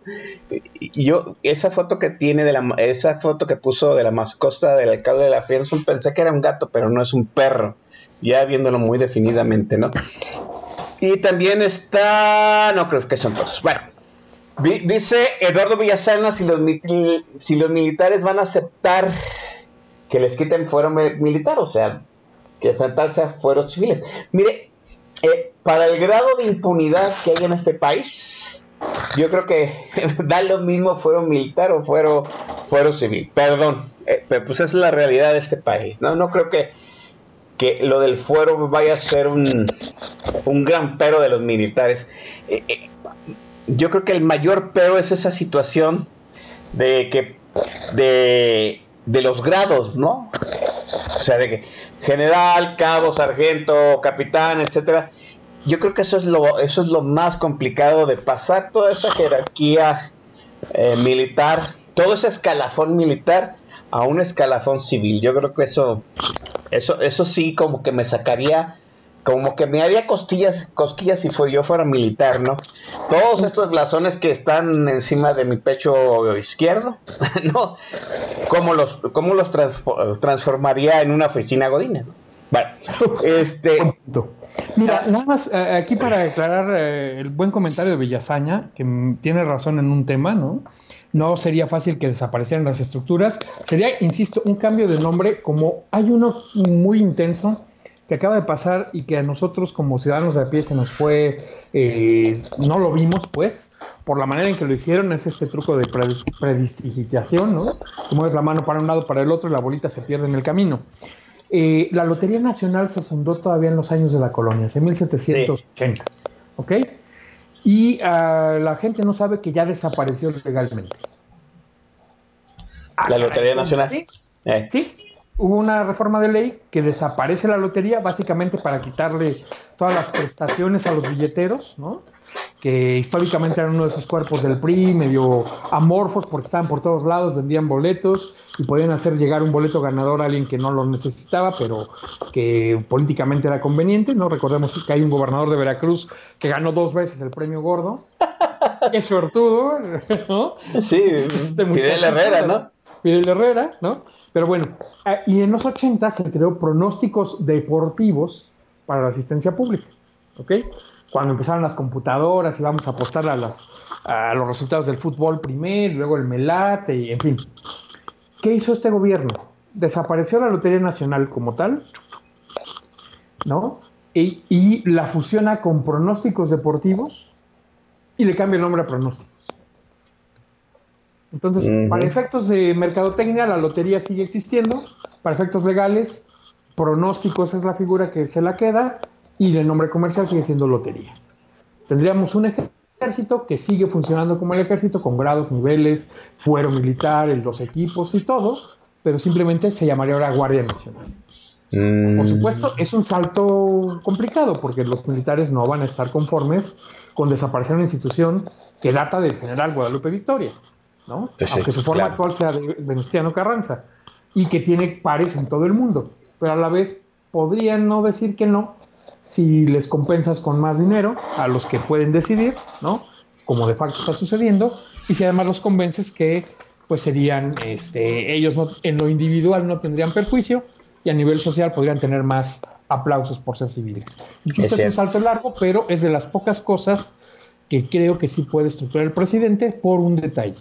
Yo, esa foto que tiene de la, esa foto que puso de la mascota del alcalde de la Frienzón, pensé que era un gato, pero no es un perro. Ya viéndolo muy definidamente, ¿no? Y también está, no creo que son todos. Bueno, dice Eduardo Villasana si los, si los militares van a aceptar que les quiten fuero militar, o sea, que enfrentarse a fueros civiles. Mire, eh, para el grado de impunidad que hay en este país, yo creo que da lo mismo fuero militar o fuero, fuero civil. Perdón, eh, pero pues es la realidad de este país. No, no creo que, que lo del fuero vaya a ser un, un gran pero de los militares. Eh, yo creo que el mayor pero es esa situación de que de, de los grados, ¿no? O sea, de que general, cabo, sargento, capitán, etcétera. Yo creo que eso es lo, eso es lo más complicado de pasar toda esa jerarquía eh, militar, todo ese escalafón militar a un escalafón civil. Yo creo que eso, eso, eso sí como que me sacaría como que me haría costillas, cosquillas si fue, yo fuera militar, ¿no? Todos estos blasones que están encima de mi pecho izquierdo, ¿no? ¿Cómo los, cómo los transformaría en una oficina Godínez? ¿no? Bueno, este... Mira, nada más eh, aquí para aclarar eh, el buen comentario de Villasaña, que tiene razón en un tema, ¿no? No sería fácil que desaparecieran las estructuras. Sería, insisto, un cambio de nombre, como hay uno muy intenso que acaba de pasar y que a nosotros como ciudadanos de a pie se nos fue, eh, no lo vimos pues, por la manera en que lo hicieron, es este truco de predistrigitación, ¿no? Como es la mano para un lado, para el otro y la bolita se pierde en el camino. Eh, la Lotería Nacional se fundó todavía en los años de la colonia, en 1780, ¿ok? Y uh, la gente no sabe que ya desapareció legalmente. ¿La Lotería Nacional? Sí, eh. sí, hubo una reforma de ley que desaparece la lotería básicamente para quitarle todas las prestaciones a los billeteros, ¿no? que históricamente eran uno de esos cuerpos del PRI, medio amorfos porque estaban por todos lados, vendían boletos y podían hacer llegar un boleto ganador a alguien que no lo necesitaba, pero que políticamente era conveniente, ¿no? Recordemos que hay un gobernador de Veracruz que ganó dos veces el premio gordo. Qué suertudo, ¿no? Sí, este Fidel Herrera, ¿no? Fidel Herrera, ¿no? Pero bueno, ah, y en los 80 se creó pronósticos deportivos para la asistencia pública, ¿ok? Cuando empezaron las computadoras y vamos a apostar a, los resultados del fútbol primero, luego el melate, y en fin. ¿Qué hizo este gobierno? Desapareció la Lotería Nacional como tal, ¿no? Y, y la fusiona con pronósticos deportivos y le cambia el nombre a pronósticos. Entonces, para efectos de mercadotecnia, la lotería sigue existiendo. Para efectos legales, pronósticos es la figura que se la queda y el nombre comercial sigue siendo lotería. Tendríamos un ejército que sigue funcionando como el ejército, con grados, niveles, fuero militar, los equipos y todo, pero simplemente se llamaría ahora Guardia Nacional. Mm. Por supuesto, es un salto complicado porque los militares no van a estar conformes con desaparecer una institución que data del general Guadalupe Victoria. ¿No? Pues Aunque su forma claro. actual sea de Venustiano Carranza, y que tiene pares en todo el mundo, pero a la vez podrían no decir que no si les compensas con más dinero a los que pueden decidir, ¿no? Como de facto está sucediendo, y si además los convences que pues serían, este, ellos no- en lo individual no tendrían perjuicio y a nivel social podrían tener más aplausos por ser civiles. Insisto, Es es un salto largo, pero es de las pocas cosas que creo que sí puede estructurar el presidente por un detalle.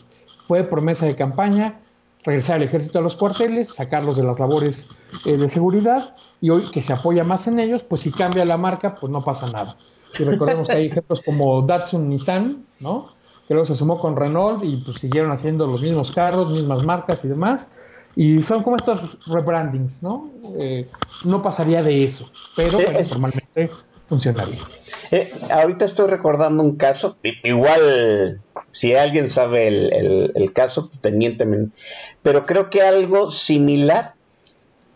Fue promesa de campaña regresar el ejército a los cuarteles, sacarlos de las labores eh, de seguridad y hoy que se apoya más en ellos, pues si cambia la marca, pues no pasa nada. Y recordemos que hay ejemplos como Datsun Nissan, ¿no? Que luego se sumó con Renault y pues siguieron haciendo los mismos carros, mismas marcas y demás. Y son como estos rebrandings, ¿no? Eh, no pasaría de eso, pero Sí, bueno, es- normalmente funcionaría. Eh, ahorita estoy recordando un caso, igual si alguien sabe el, el- el caso, pues teniénteme. Pero creo que algo similar,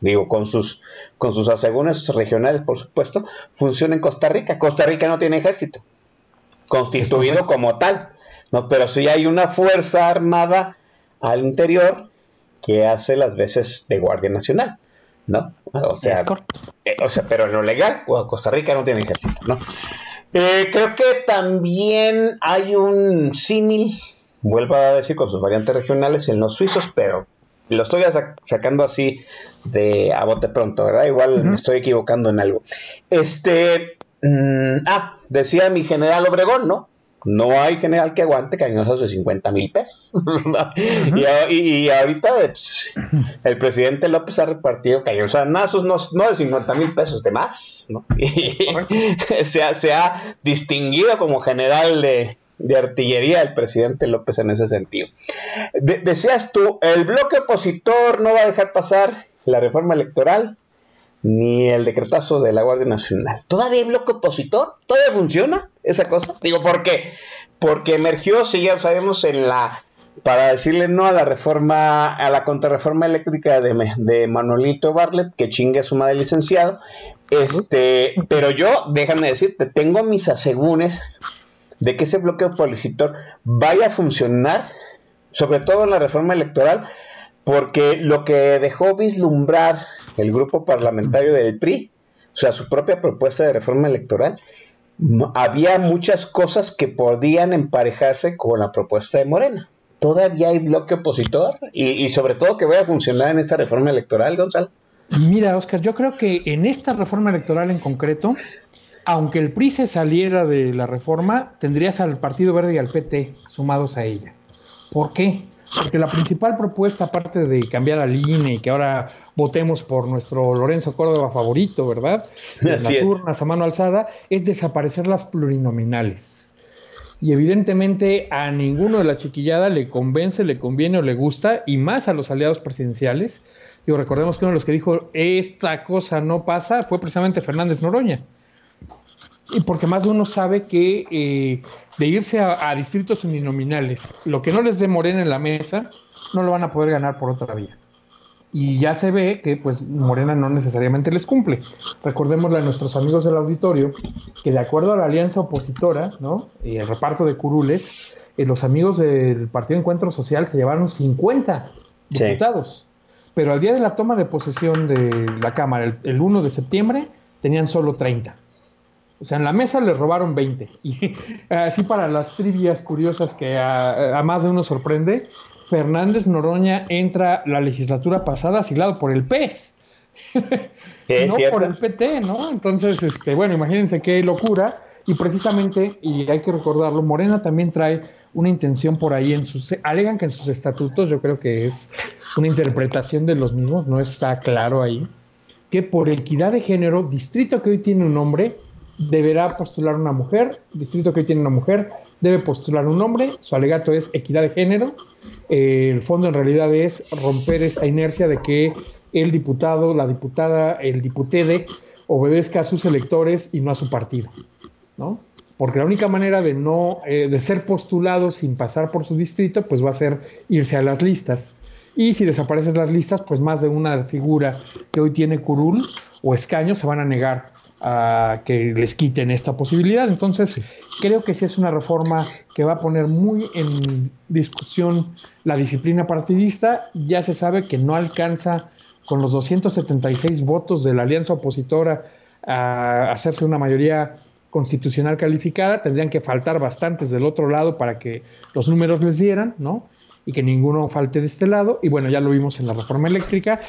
digo, con sus, con sus asegúnes regionales, por supuesto, funciona en Costa Rica. Costa Rica no tiene ejército, constituido como tal, ¿no? pero sí hay una fuerza armada al interior que hace las veces de Guardia Nacional, ¿no? O sea, eh, o sea pero en lo legal, Costa Rica no tiene ejército, ¿no? Eh, creo que también hay un símil, vuelvo a decir, con sus variantes regionales en los suizos, pero lo estoy sacando así de a bote pronto, ¿verdad? Igual me estoy equivocando en algo. Este, mm, ah, decía mi general Obregón, ¿no? No hay general que aguante cañonazos de 50 mil pesos. y, ahorita pues, el presidente López ha repartido cañonazos no, no de 50 mil pesos, de más. ¿no? se, ha, se, ha, distinguido como general de, artillería el presidente López en ese sentido. decías tú, el bloque opositor no va a dejar pasar la reforma electoral ni el decretazo de la Guardia Nacional. ¿Todavía hay bloque opositor? ¿Todavía funciona esa cosa? Digo, ¿por qué? Porque emergió, si ya sabemos, en la para decirle no a la reforma, a la contrarreforma eléctrica de, de Manolito Bartlett, que chingue a su madre licenciado. Este, pero yo, déjame decirte, tengo mis asegúnes de que ese bloque opositor vaya a funcionar, sobre todo en la reforma electoral, porque lo que dejó vislumbrar el grupo parlamentario del PRI, o sea, su propia propuesta de reforma electoral, había muchas cosas que podían emparejarse con la propuesta de Morena. Todavía hay bloque opositor y, sobre todo que vaya a funcionar en esta reforma electoral, Gonzalo. Mira, Oscar, yo creo que en esta reforma electoral en concreto, aunque el PRI se saliera de la reforma, tendrías al Partido Verde y al PT sumados a ella. ¿Por qué? Porque la principal propuesta, aparte de cambiar la línea y que ahora votemos por nuestro Lorenzo Córdoba favorito, ¿verdad? En las urnas a mano alzada, es desaparecer las plurinominales. Y evidentemente a ninguno de la chiquillada le convence, le conviene o le gusta, y más a los aliados presidenciales. Digo, recordemos que uno de los que dijo esta cosa no pasa fue precisamente Fernández Noroña. Y porque más de uno sabe que eh, de irse a, a, distritos uninominales, lo que no les dé Morena en la mesa, no lo van a poder ganar por otra vía y ya se ve que pues Morena no necesariamente les cumple. Recordémosle a nuestros amigos del auditorio que de acuerdo a la alianza opositora, ¿no? Y el reparto de curules, eh, los amigos del Partido Encuentro Social se llevaron 50 diputados. Pero al día de la toma de posesión de la Cámara, el, 1 de septiembre, tenían solo 30. O sea, en la mesa les robaron 20. Y así para las trivias curiosas que a, a más de uno sorprende, Fernández Noroña entra la legislatura pasada asilado por el PES. no por el PT, ¿no? Entonces, este, bueno, imagínense qué locura. Y precisamente, y hay que recordarlo, Morena también trae una intención por ahí en sus, alegan que en sus estatutos, yo creo que es una interpretación de los mismos, no está claro ahí, que por equidad de género, distrito que hoy tiene un hombre, deberá postular una mujer, distrito que hoy tiene una mujer, debe postular un hombre, su alegato es equidad de género, eh, el fondo en realidad es romper esta inercia de que el diputado, la diputada, el diputede obedezca a sus electores y no a su partido, ¿no? Porque la única manera de no eh, de ser postulado sin pasar por su distrito, pues va a ser irse a las listas. Y si desaparecen las listas, pues más de una figura que hoy tiene curul o escaño se van a negar a que les quiten esta posibilidad. Entonces, creo que sí es una reforma que va a poner muy en discusión la disciplina partidista. Ya se sabe que no alcanza con los 276 votos de la alianza opositora a hacerse una mayoría constitucional calificada. Tendrían que faltar bastantes del otro lado para que los números les dieran, ¿no? Y que ninguno falte de este lado. Y bueno, ya lo vimos en la reforma eléctrica.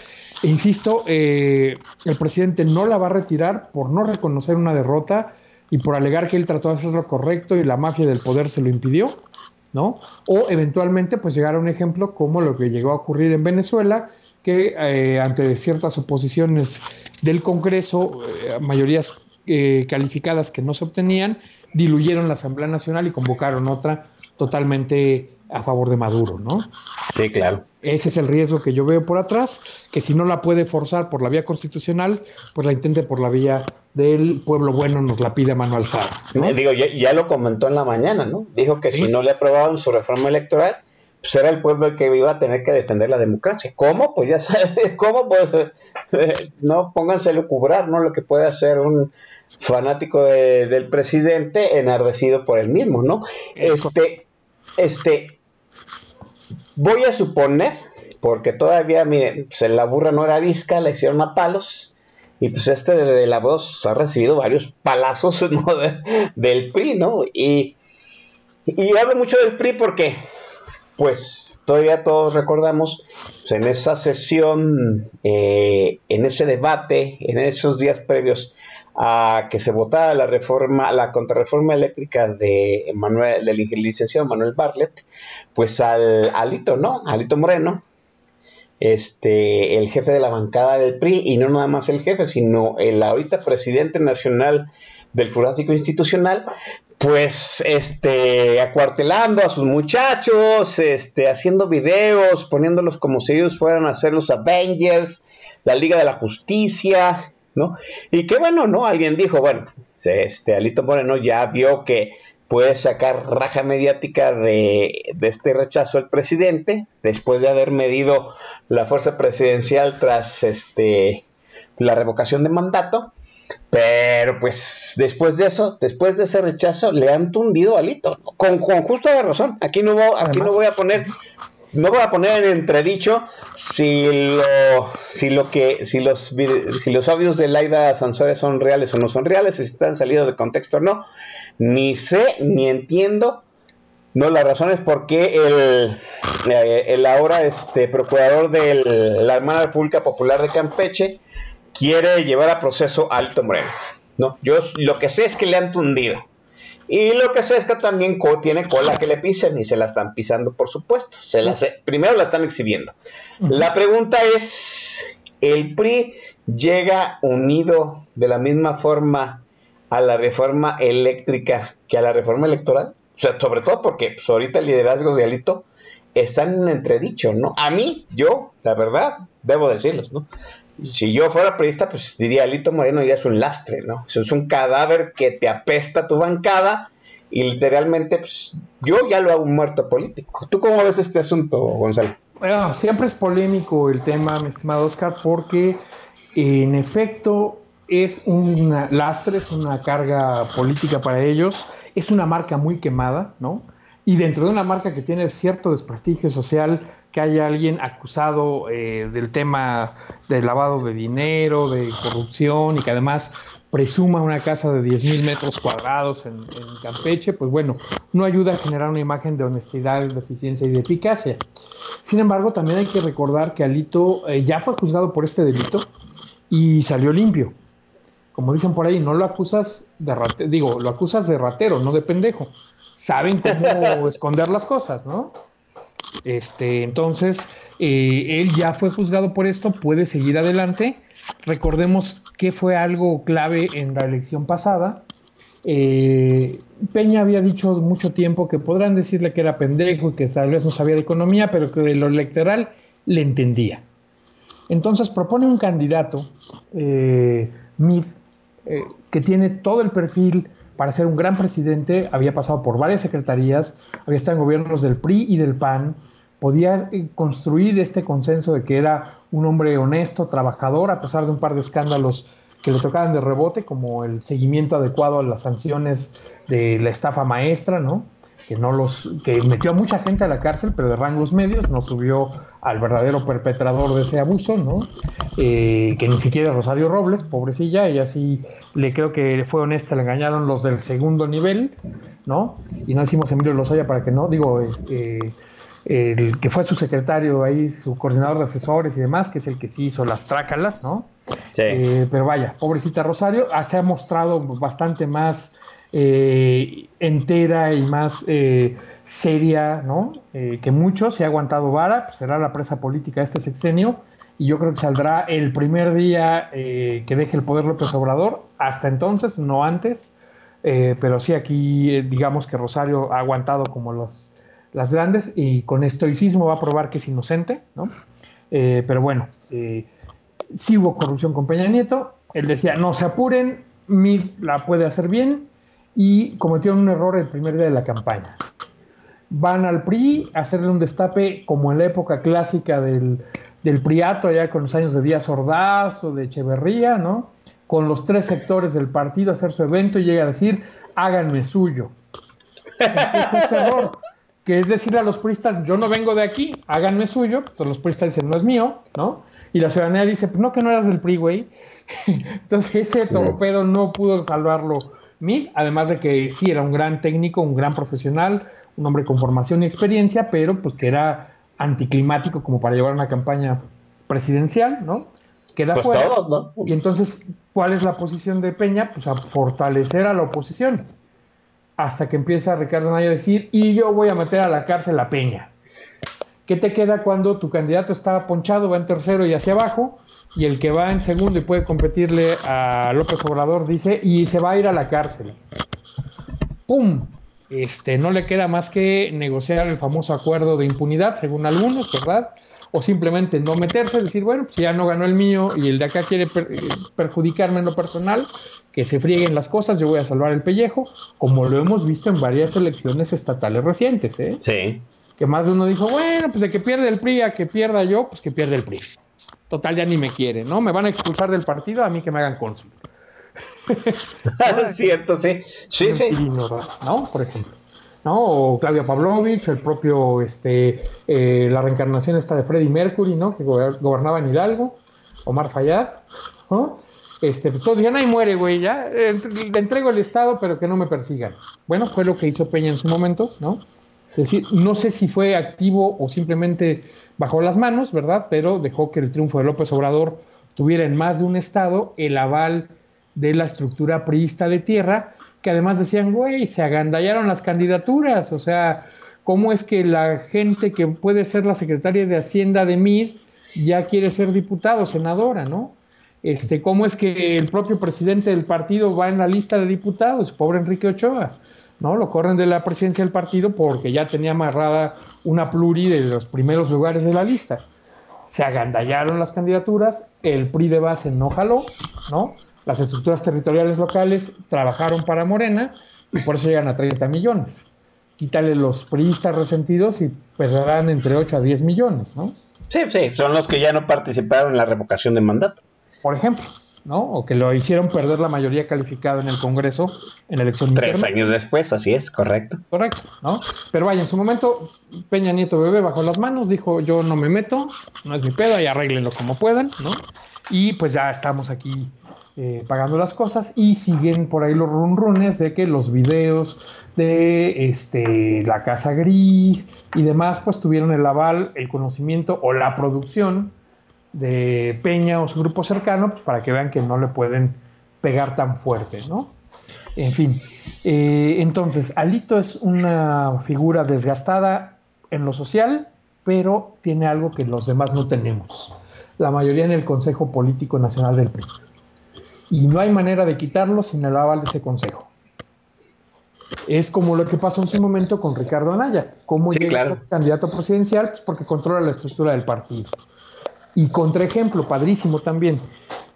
E insisto, eh, el presidente no la va a retirar por no reconocer una derrota y por alegar que él trató de hacer lo correcto y la mafia del poder se lo impidió, ¿no? O eventualmente, pues llegar a un ejemplo como lo que llegó a ocurrir en Venezuela, que eh, ante ciertas oposiciones del Congreso, eh, mayorías calificadas que no se obtenían, diluyeron la Asamblea Nacional y convocaron otra totalmente a favor de Maduro, ¿no? Sí, claro. Ese es el riesgo que yo veo por atrás, que si no la puede forzar por la vía constitucional, pues la intente por la vía del pueblo bueno, nos la pide a mano alzada. ¿no? Digo, ya, lo comentó en la mañana, ¿no? Dijo que si no le aprobaban su reforma electoral, pues era el pueblo el que iba a tener que defender la democracia. ¿Cómo? Pues ya sabes, ¿cómo puede ser? no pónganse a lucubrar, ¿no? Lo que puede hacer un fanático del presidente enardecido por él mismo, ¿no? Este, este, voy a suponer porque todavía, miren, pues la burra no era arisca, la hicieron a palos. Y pues este de, la voz ha recibido varios palazos del PRI, ¿no? Y, y hablo mucho del PRI porque, pues todavía todos recordamos, pues, en esa sesión, eh, en ese debate, en esos días previos a que se votara la reforma, la contrarreforma eléctrica de Manuel, del licenciado Manuel Bartlett, pues al Alito, ¿no? Alito Moreno, este, el jefe de la bancada del PRI, y no nada más el jefe, sino el ahorita presidente nacional del Jurásico Institucional, pues este acuartelando a sus muchachos, este haciendo videos, poniéndolos como si ellos fueran a ser los Avengers, la Liga de la Justicia, ¿no? Y qué bueno, ¿no? Alguien dijo, bueno, este Alito Moreno ya vio que puede sacar raja mediática de, este rechazo al presidente, después de haber medido la fuerza presidencial tras este la revocación de mandato. Pero pues después de eso, después de ese rechazo, le han tundido Alito, con, con justo de razón. Aquí no, voy, aquí no voy a poner no voy a poner en entredicho si lo, si lo que, si los, si los audios de Laida Sansores son reales o no son reales, si están salidos de contexto o no. Ni sé ni entiendo no, la razón es porque el, eh, el ahora este, procurador de la Hermana República Popular de Campeche quiere llevar a proceso a Alto Moreno. No, yo lo que sé es que le han tundido. Y lo que sé es que también tiene cola que le pisen y se la están pisando, por supuesto. Se la primero la están exhibiendo. La pregunta es, ¿el PRI llega unido de la misma forma a la reforma eléctrica que a la reforma electoral? O sea, sobre todo porque pues, ahorita el liderazgo de Alito están en entredicho, ¿no? A mí, yo, la verdad, debo decirles, ¿no? Si yo fuera periodista, pues diría, Alito Moreno ya es un lastre, ¿no? Es un cadáver que te apesta tu bancada y literalmente, pues yo ya lo hago un muerto político. ¿Tú cómo ves este asunto, Gonzalo? Bueno, siempre es polémico el tema, mi estimado Oscar, porque en efecto es un lastre, es una carga política para ellos, es una marca muy quemada, ¿no? Y dentro de una marca que tiene cierto desprestigio social, que haya alguien acusado eh, del tema del lavado de dinero, de corrupción y que además presuma una casa de 10 mil metros cuadrados en, Campeche, pues bueno, no ayuda a generar una imagen de honestidad, de eficiencia y de eficacia. Sin embargo, también hay que recordar que Alito eh, ya fue juzgado por este delito y salió limpio. Como dicen por ahí, no lo acusas de ratero, digo, lo acusas de ratero, no de pendejo. Saben cómo esconder las cosas, ¿no? Este, entonces, eh, él ya fue juzgado por esto, puede seguir adelante. Recordemos que fue algo clave en la elección pasada. Eh, Peña había dicho mucho tiempo que podrán decirle que era pendejo y que tal vez no sabía de economía, pero que de lo electoral le entendía. Entonces propone un candidato, eh, eh que tiene todo el perfil para ser un gran presidente, había pasado por varias secretarías, había estado en gobiernos del PRI y del PAN, podía eh, construir este consenso de que era un hombre honesto, trabajador, a pesar de un par de escándalos que le tocaban de rebote, como el seguimiento adecuado a las sanciones de la estafa maestra, ¿no? Que no los que metió a mucha gente a la cárcel, pero de rangos medios, no subió al verdadero perpetrador de ese abuso, ¿no? Eh, que ni siquiera Rosario Robles, pobrecilla, ella sí le creo que fue honesta, le engañaron los del segundo nivel, ¿no? Y no decimos Emilio Lozoya para que no, digo, eh, el que fue su secretario ahí, su coordinador de asesores y demás, que es el que sí hizo las trácalas, ¿no? Sí. Eh, pero vaya, pobrecita Rosario, ah, se ha mostrado bastante más eh, entera y más eh, seria, ¿no? Eh, que muchos, se ha aguantado vara, pues será la presa política este sexenio, y yo creo que saldrá el primer día que deje el poder López Obrador, hasta entonces, no antes, pero sí aquí digamos que Rosario ha aguantado como los, las grandes y con estoicismo va a probar que es inocente, ¿no? pero bueno, sí hubo corrupción con Peña Nieto, él decía, no se apuren, Mid la puede hacer bien, y cometieron un error el primer día de la campaña. Van al PRI a hacerle un destape como en la época clásica del, del PRIATO, allá con los años de Díaz Ordaz o de Echeverría, ¿no? Con los tres sectores del partido, hacer su evento y llega a decir, háganme suyo. este error. que es decirle a los puristas, yo no vengo de aquí, háganme suyo, pues los puristas dicen, no es mío, ¿no? Y la ciudadanía dice, pues no, que no eras del PRI, güey. Entonces ese torpedo no pudo salvarlo Además de que sí era un gran técnico, un gran profesional, un hombre con formación y experiencia, pero pues que era anticlimático como para llevar una campaña presidencial, ¿no? Queda Pues fuera. Y entonces, ¿cuál es la posición de Peña? Pues a fortalecer a la oposición. Hasta que empieza Ricardo Anaya a decir, y yo voy a meter a la cárcel a Peña. ¿Qué te queda cuando tu candidato está ponchado, va en tercero y hacia abajo? Y el que va en segundo y puede competirle a López Obrador dice, y se va a ir a la cárcel. ¡Pum! Este, no le queda más que negociar el famoso acuerdo de impunidad, según algunos, ¿verdad? O simplemente no meterse, decir, bueno, pues ya no ganó el mío y el de acá quiere per- eh, perjudicarme en lo personal, que se frieguen las cosas, yo voy a salvar el pellejo, como lo hemos visto en varias elecciones estatales recientes, ¿eh? Sí. que más de uno dijo, bueno, pues de que pierde el PRI a que pierda yo, pues que pierde el PRI. Total, ya ni me quiere, ¿no? Me van a expulsar del partido, a mí que me hagan cónsul. es cierto, sí. Sí, sí. ¿no? Por ejemplo. ¿No? O Claudia Pavlovich, el propio, este, eh, la reencarnación esta de Freddie Mercury, ¿no? Que gober- gobernaba en Hidalgo, Omar Fayad, ¿no? Este, pues todos ahí muere, güey, ya, eh, le entrego el Estado, pero que no me persigan. Bueno, fue lo que hizo Peña en su momento, ¿no? Es decir, no sé si fue activo o simplemente bajó las manos, ¿verdad? Pero dejó que el triunfo de López Obrador tuviera en más de un estado el aval de la estructura priista de tierra, que además decían, güey, se agandallaron las candidaturas, o sea, ¿cómo es que la gente que puede ser la secretaria de Hacienda de MIR ya quiere ser diputado, senadora, ¿no? Este, ¿Cómo es que el propio presidente del partido va en la lista de diputados? Pobre Enrique Ochoa, ¿no? Lo corren de la presidencia del partido porque ya tenía amarrada una pluri de los primeros lugares de la lista. Se agandallaron las candidaturas, el PRI de base no jaló, ¿no? Las estructuras territoriales locales trabajaron para Morena y por eso llegan a 30 millones. Quítale los priistas resentidos y perderán entre 8 a 10 millones, ¿no? Sí, sí, son los que ya no participaron en la revocación de mandato. Por ejemplo, ¿no? O que lo hicieron perder la mayoría calificada en el Congreso en la elección Tres interna. años después, así es, correcto. Correcto, ¿no? Pero vaya, en su momento, Peña Nieto Bebé bajó las manos, dijo, yo no me meto, no es mi pedo, y arréglenlo como puedan, ¿no? Y pues ya estamos aquí eh, pagando las cosas y siguen por ahí los runrunes de que los videos de este, la Casa Gris y demás, pues tuvieron el aval, el conocimiento o la producción de Peña o su grupo cercano, pues, para que vean que no le pueden pegar tan fuerte, ¿no? En fin, eh, entonces, Alito es una figura desgastada en lo social, pero tiene algo que los demás no tenemos. La mayoría en el Consejo Político Nacional del PRI. Y no hay manera de quitarlo sin el aval de ese consejo. Es como lo que pasó en su momento con Ricardo Anaya. ¿Cómo Sí, llega claro. candidato presidencial? Pues porque controla la estructura del partido. Y contraejemplo, padrísimo también,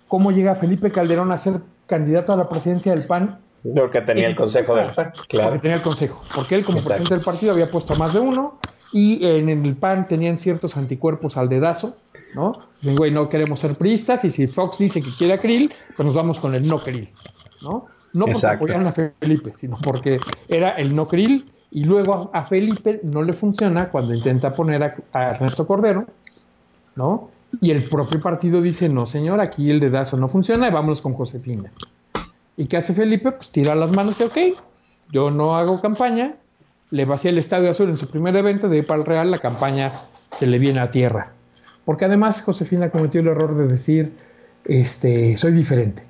¿cómo llega Felipe Calderón a ser candidato a la presidencia del PAN Porque tenía el consejo del PAN, porque claro. tenía el consejo. Porque él, como Exacto. presidente del partido, había puesto a más de uno. Y en el PAN tenían ciertos anticuerpos al dedazo, ¿no? Dicen, güey, no queremos ser priistas. Y si Fox dice que quiere a Krill, pues nos vamos con el no Krill, ¿no? No porque Exacto. apoyaron a Felipe, sino porque era el no Krill. Y luego a, a Felipe no le funciona cuando intenta poner a, a Ernesto Cordero, ¿no? Y el propio partido dice, no, señor, aquí el dedazo no funciona y vámonos con Josefina. ¿Y qué hace Felipe? Pues tira las manos y ok, yo no hago campaña, le vacía el Estadio Azul en su primer evento, de ahí para el Real la campaña se le viene a tierra. Porque además Josefina cometió el error de decir, este, soy diferente.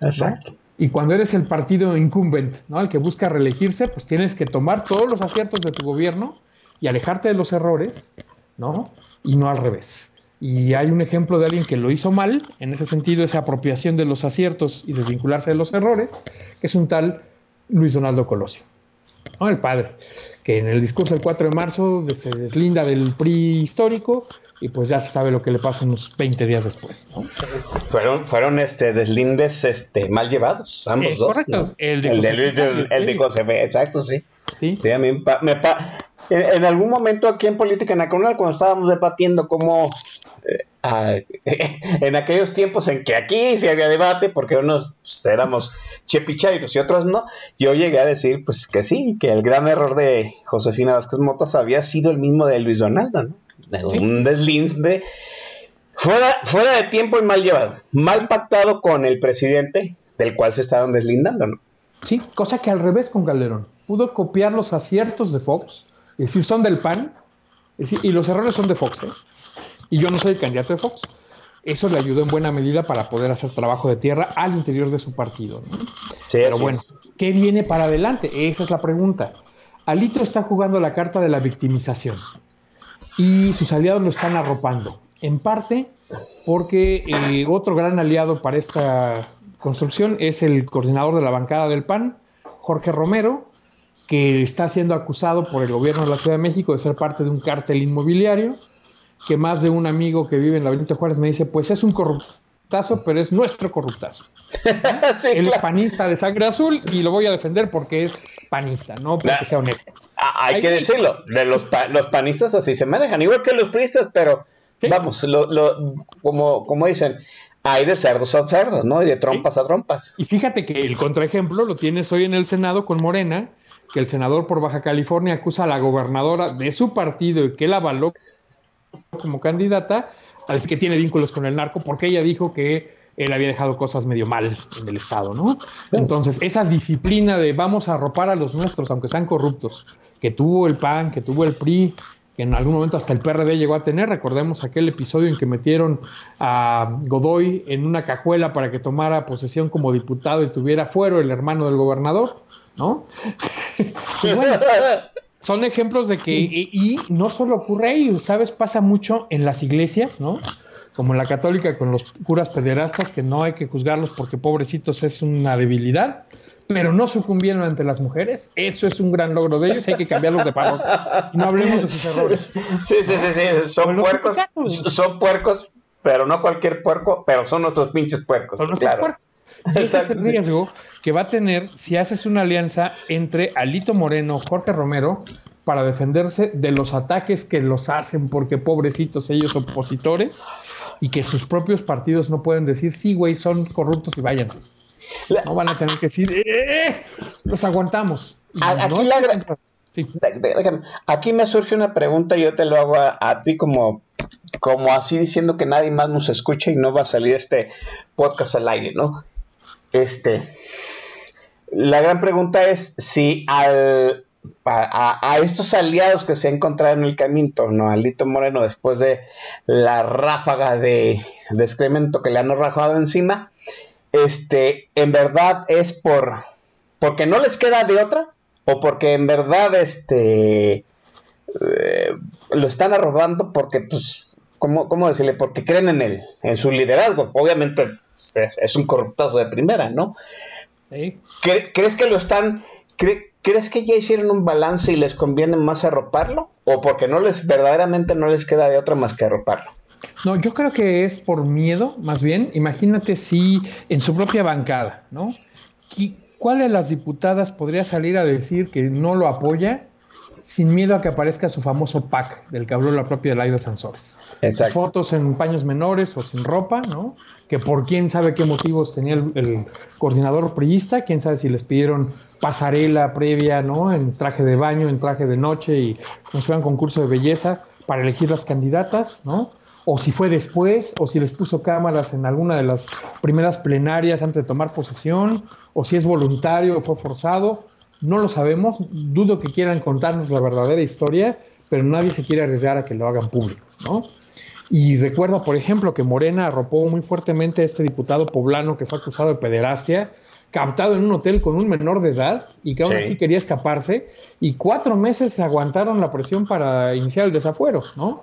Exacto. Y cuando eres el partido incumbent, ¿no? El que busca reelegirse, pues tienes que tomar todos los aciertos de tu gobierno y alejarte de los errores, ¿no? Y no al revés. Y hay un ejemplo de alguien que lo hizo mal, en ese sentido, esa apropiación de los aciertos y desvincularse de los errores, que es un tal Luis Donaldo Colosio, ¿no? El padre, que en el discurso del 4 de marzo se deslinda del PRI histórico y pues ya se sabe lo que le pasa unos 20 días después, ¿no? Fueron, fueron este, deslindes este, mal llevados, ambos Eh, dos. correcto. ¿no? El de el de Josefina Luis del- y el el de de- José, exacto, sí. ¿Sí? Sí, a mí me, pa- me pa- en, en algún momento aquí en Política Nacional, cuando estábamos debatiendo cómo en aquellos tiempos en que aquí sí había debate, porque unos pues, éramos chepichaditos y otros no, yo llegué a decir pues que sí, que el gran error de Josefina Vázquez Motas había sido el mismo de Luis Donaldo, ¿no? Un deslinde fuera, fuera de tiempo y mal llevado, mal pactado con el presidente, del cual se estaban deslindando, ¿no? Sí, cosa que al revés con Calderón. Pudo copiar los aciertos de Fox, es decir, son del PAN, y los errores son de Fox, ¿eh? Y yo no soy el candidato de Fox. Eso le ayudó en buena medida para poder hacer trabajo de tierra al interior de su partido. Pero bueno, ¿qué viene para adelante? Esa es la pregunta. Alito está jugando la carta de la victimización y sus aliados lo están arropando. En parte porque eh, otro gran aliado para esta construcción es el coordinador de la bancada del PAN, Jorge Romero, que está siendo acusado por el gobierno de la Ciudad de México de ser parte de un cártel inmobiliario que más de un amigo que vive en la Benito Juárez me dice, pues es un corruptazo, pero es nuestro corruptazo. Él es panista de sangre azul y lo voy a defender porque es panista, no porque sea honesto. Ah, hay, que decirlo, de los, los panistas así se manejan, igual que los priistas, pero vamos, lo, lo, como, como dicen, hay de cerdos a cerdos, ¿no? Y de trompas a trompas. Y fíjate que el contraejemplo lo tienes hoy en el Senado con Morena, que el senador por Baja California acusa a la gobernadora de su partido y que la avaló como candidata decir que tiene vínculos con el narco porque ella dijo que él había dejado cosas medio mal en el Estado, ¿no? Entonces, esa disciplina de vamos a arropar a los nuestros, aunque sean corruptos, que tuvo el PAN, que tuvo el PRI, que en algún momento hasta el PRD llegó a tener, recordemos aquel episodio en que metieron a Godoy en una cajuela para que tomara posesión como diputado y tuviera fuero el hermano del gobernador, ¿no? pues bueno, son ejemplos de que, y, no solo ocurre ahí, ¿sabes? Pasa mucho en las iglesias, ¿no? Como en la católica con los curas pederastas, que no hay que juzgarlos porque pobrecitos es una debilidad, pero no sucumbieron ante las mujeres. Eso es un gran logro de ellos, hay que cambiarlos de parroquia. No hablemos de sus errores. Sí, sí, sí, sí. son puercos, son puercos, pero no cualquier puerco, pero son nuestros pinches puercos. Son claro. puercos. ese es el riesgo que va a tener si haces una alianza entre Alito Moreno, Jorge Romero, para defenderse de los ataques que los hacen porque pobrecitos ellos opositores y que sus propios partidos no pueden decir, sí, güey, son corruptos y vayan. No van a tener que decir, ¡eh! Los aguantamos. aquí, me surge una pregunta y yo te lo hago a, a, ti como, como así diciendo que nadie más nos escucha y no va a salir este podcast al aire, ¿no? Este, la gran pregunta es si al, a, estos aliados que se han encontrado en el camino, ¿no? Alito Moreno, después de la ráfaga de, excremento que le han arrojado encima, este, en verdad es por porque no les queda de otra o porque en verdad este eh, lo están arrobando porque pues ¿cómo, ¿cómo, decirle? porque creen en él, en su liderazgo. Obviamente es, un corruptazo de primera, ¿no? ¿Crees que lo están... ¿Crees que ya hicieron un balance y les conviene más arroparlo? ¿O porque no les verdaderamente no les queda de otra más que arroparlo? No, yo creo que es por miedo, más bien. Imagínate si en su propia bancada, ¿no? ¿Cuál de las diputadas podría salir a decir que no lo apoya sin miedo a que aparezca su famoso pack del que habló la propia Laida Sansores? Exacto. Fotos en paños menores o sin ropa, ¿no? que por quién sabe qué motivos tenía el, coordinador priista, quién sabe si les pidieron pasarela previa, ¿no? En traje de baño, en traje de noche y nos un concurso de belleza para elegir las candidatas, ¿no? O si fue después, o si les puso cámaras en alguna de las primeras plenarias antes de tomar posesión, o si es voluntario o fue forzado, no lo sabemos. Dudo que quieran contarnos la verdadera historia, pero nadie se quiere arriesgar a que lo hagan público, ¿no? Y recuerda, por ejemplo, que Morena arropó muy fuertemente a este diputado poblano que fue acusado de pederastia, captado en un hotel con un menor de edad y que aún así quería escaparse. Y cuatro meses aguantaron la presión para iniciar el desafuero, ¿no?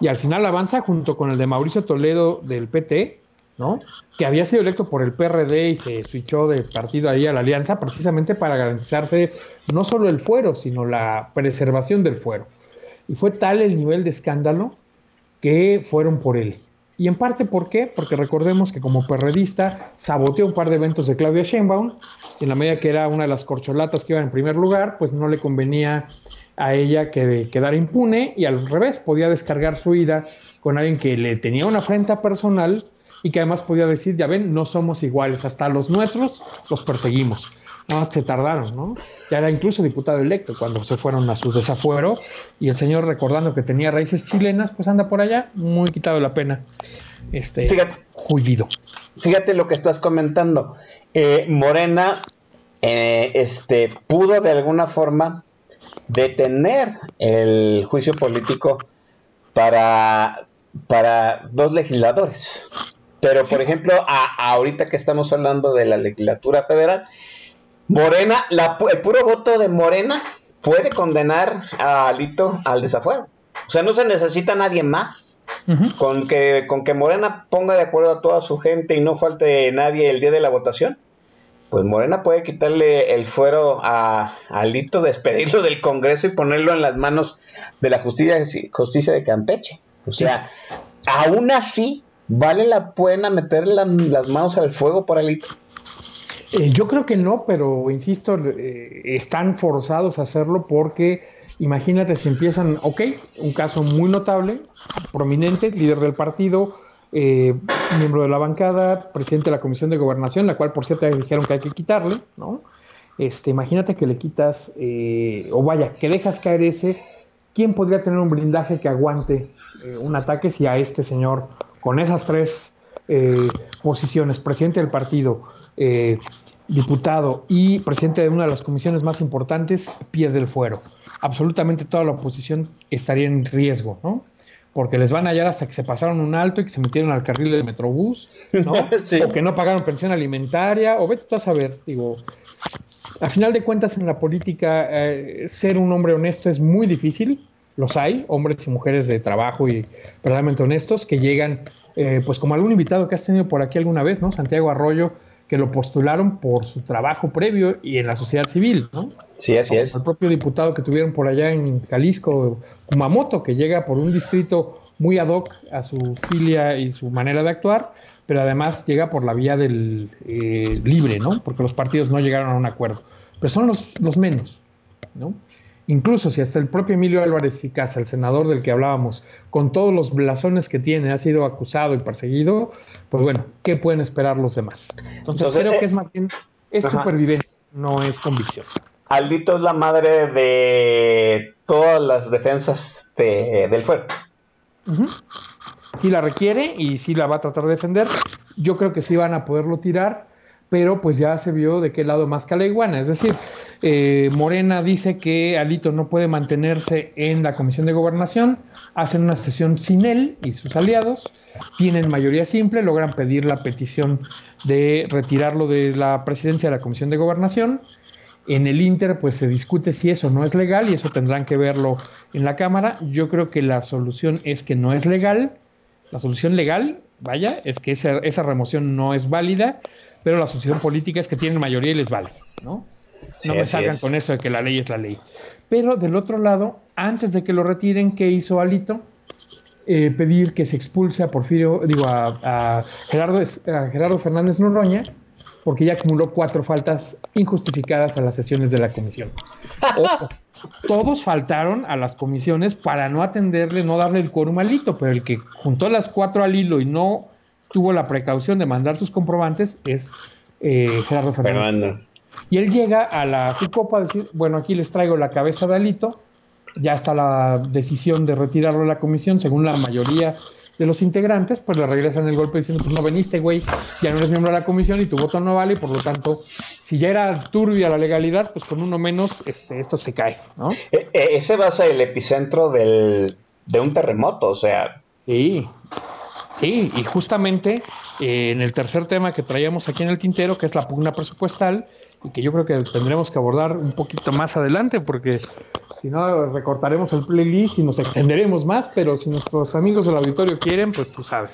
Y al final avanza junto con el de Mauricio Toledo del PT, ¿no? Que había sido electo por el PRD y se switchó de partido ahí a la alianza precisamente para garantizarse no solo el fuero, sino la preservación del fuero. Y fue tal el nivel de escándalo que fueron por él. Y en parte, ¿por qué? Porque recordemos que como perredista saboteó un par de eventos de Claudia Sheinbaum, en la medida que era una de las corcholatas que iba en primer lugar, pues no le convenía a ella que quedara impune y al revés podía descargar su ira con alguien que le tenía una afrenta personal y que además podía decir, ya ven, no somos iguales, hasta los nuestros los perseguimos. Nada más se tardaron, ¿no? Ya era incluso diputado electo cuando se fueron a su desafuero y el señor recordando que tenía raíces chilenas, pues anda por allá, muy quitado la pena. Este, Fíjate. Jullido. Fíjate lo que estás comentando. Eh, Morena eh, este, pudo de alguna forma detener el juicio político para, para dos legisladores. Pero, por ejemplo, a- ahorita que estamos hablando de la legislatura federal, Morena, la, el puro voto de Morena puede condenar a Alito al desafuero. O sea, no se necesita nadie más. Con que, con que Morena ponga de acuerdo a toda su gente y no falte nadie el día de la votación, pues Morena puede quitarle el fuero a, a Alito, despedirlo del Congreso y ponerlo en las manos de la justicia, justicia de Campeche. O sea, aún así, ¿vale la pena meter la- las manos al fuego por Alito? Eh, yo creo que no, pero insisto, eh, están forzados a hacerlo porque imagínate si empiezan, ok, un caso muy notable, prominente, líder del partido, eh, miembro de la bancada, presidente de la Comisión de Gobernación, la cual por cierto dijeron que hay que quitarle, ¿no? Este, imagínate que le quitas, eh, o vaya, que dejas caer ese, ¿quién podría tener un blindaje que aguante un ataque si a este señor, con esas tres eh, posiciones, presidente del partido, eh, diputado y presidente de una de las comisiones más importantes, pierde el fuero? Absolutamente toda la oposición estaría en riesgo, ¿no? Porque les van a hallar hasta que se pasaron un alto y que se metieron al carril del Metrobús, ¿no? Sí. O que no pagaron pensión alimentaria, o vete tú a saber, digo, a final de cuentas en la política eh, ser un hombre honesto es muy difícil. Los hay, hombres y mujeres de trabajo y verdaderamente honestos que llegan, eh, pues como algún invitado que has tenido por aquí alguna vez, ¿no? Santiago Arroyo, que lo postularon por su trabajo previo y en la sociedad civil, ¿no? Sí, así es. El propio diputado que tuvieron por allá en Jalisco, Kumamoto, que llega por un distrito muy ad hoc a su filia y su manera de actuar, pero además llega por la vía del eh, libre, ¿no? Porque los partidos no llegaron a un acuerdo. Pero son los, los menos, ¿no? Incluso si hasta el propio Emilio Álvarez y Casa, el senador del que hablábamos, con todos los blasones que tiene, ha sido acusado y perseguido, pues bueno, ¿qué pueden esperar los demás? Entonces, Entonces, creo eh, que es más bien, es ajá. supervivencia, no es convicción. Aldito es la madre de todas las defensas de- del fuero. Ujú. Sí la requiere y sí la va a tratar de defender. Yo creo que sí van a poderlo tirar, pero pues ya se vio de qué lado más que. Es decir, eh, Morena dice que Alito no puede mantenerse en la Comisión de Gobernación, hacen una sesión sin él y sus aliados, tienen mayoría simple, logran pedir la petición de retirarlo de la presidencia de la Comisión de Gobernación. En el Inter, pues se discute si eso no es legal y eso tendrán que verlo en la Cámara. Yo creo que la solución es que no es legal. La solución legal, vaya, es que esa, esa remoción no es válida, pero la solución política es que tienen mayoría y les vale, ¿no? Sí, no me salgan es. con eso de que la ley es la ley. Pero del otro lado, antes de que lo retiren, ¿qué hizo Alito? Eh, pedir que se expulse a Porfirio, digo, a, a Gerardo, a Gerardo Fernández Noroña, porque ya acumuló cuatro faltas injustificadas a las sesiones de la comisión. Ojo, todos faltaron a las comisiones para no atenderle, no darle el quórum al Alito, pero el que juntó las cuatro al hilo y no tuvo la precaución de mandar sus comprobantes es eh, Gerardo Fernández. Fernando. Y él llega a la Jucopa a decir, bueno, aquí les traigo la cabeza de Alito, ya está la decisión de retirarlo de la comisión, según la mayoría de los integrantes, pues le regresan el golpe diciendo, pues no veniste, güey, ya no eres miembro de la comisión y tu voto no vale, y por lo tanto, si ya era turbia la legalidad, pues con uno menos, este, esto se cae, ¿no? E- e- ese va a ser el epicentro del, de un terremoto, o sea, Sí, sí, y justamente eh, en el tercer tema que traíamos aquí en el tintero, que es la pugna presupuestal, y que yo creo que tendremos que abordar un poquito más adelante, porque si no recortaremos el playlist y nos extenderemos más, pero si nuestros amigos del auditorio quieren, pues tú sabes.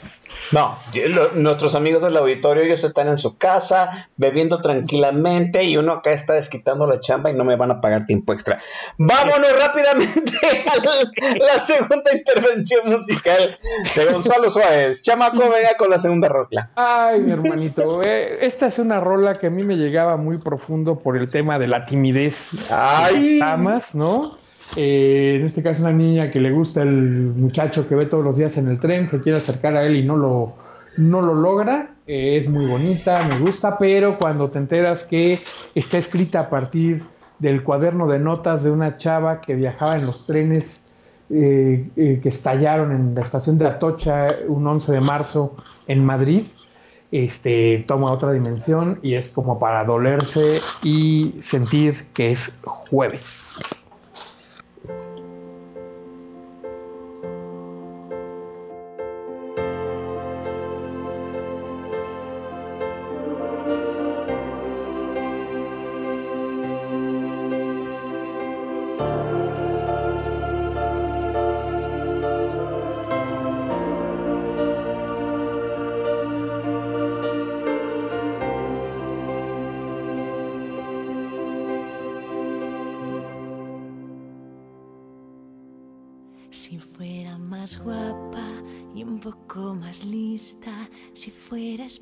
no, lo- nuestros amigos del auditorio ellos están en su casa bebiendo tranquilamente y uno acá está desquitando la chamba y no me van a pagar tiempo extra. Vámonos rápidamente a la, la segunda intervención musical de Gonzalo Suárez. Chamaco, venga con la segunda rola. Ay, mi hermanito, eh, esta es una rola que a mí me llegaba muy profundo por el tema de la timidez Ay. damas, ¿no? Eh, en este caso una niña que le gusta el muchacho que ve todos los días en el tren, se quiere acercar a él y no lo, no lo logra. Eh, es muy bonita, me gusta, pero cuando te enteras que está escrita a partir del cuaderno de notas de una chava que viajaba en los trenes eh, que estallaron en la estación de Atocha un 11 de marzo en Madrid, este, toma otra dimensión y es como para dolerse y sentir que es jueves.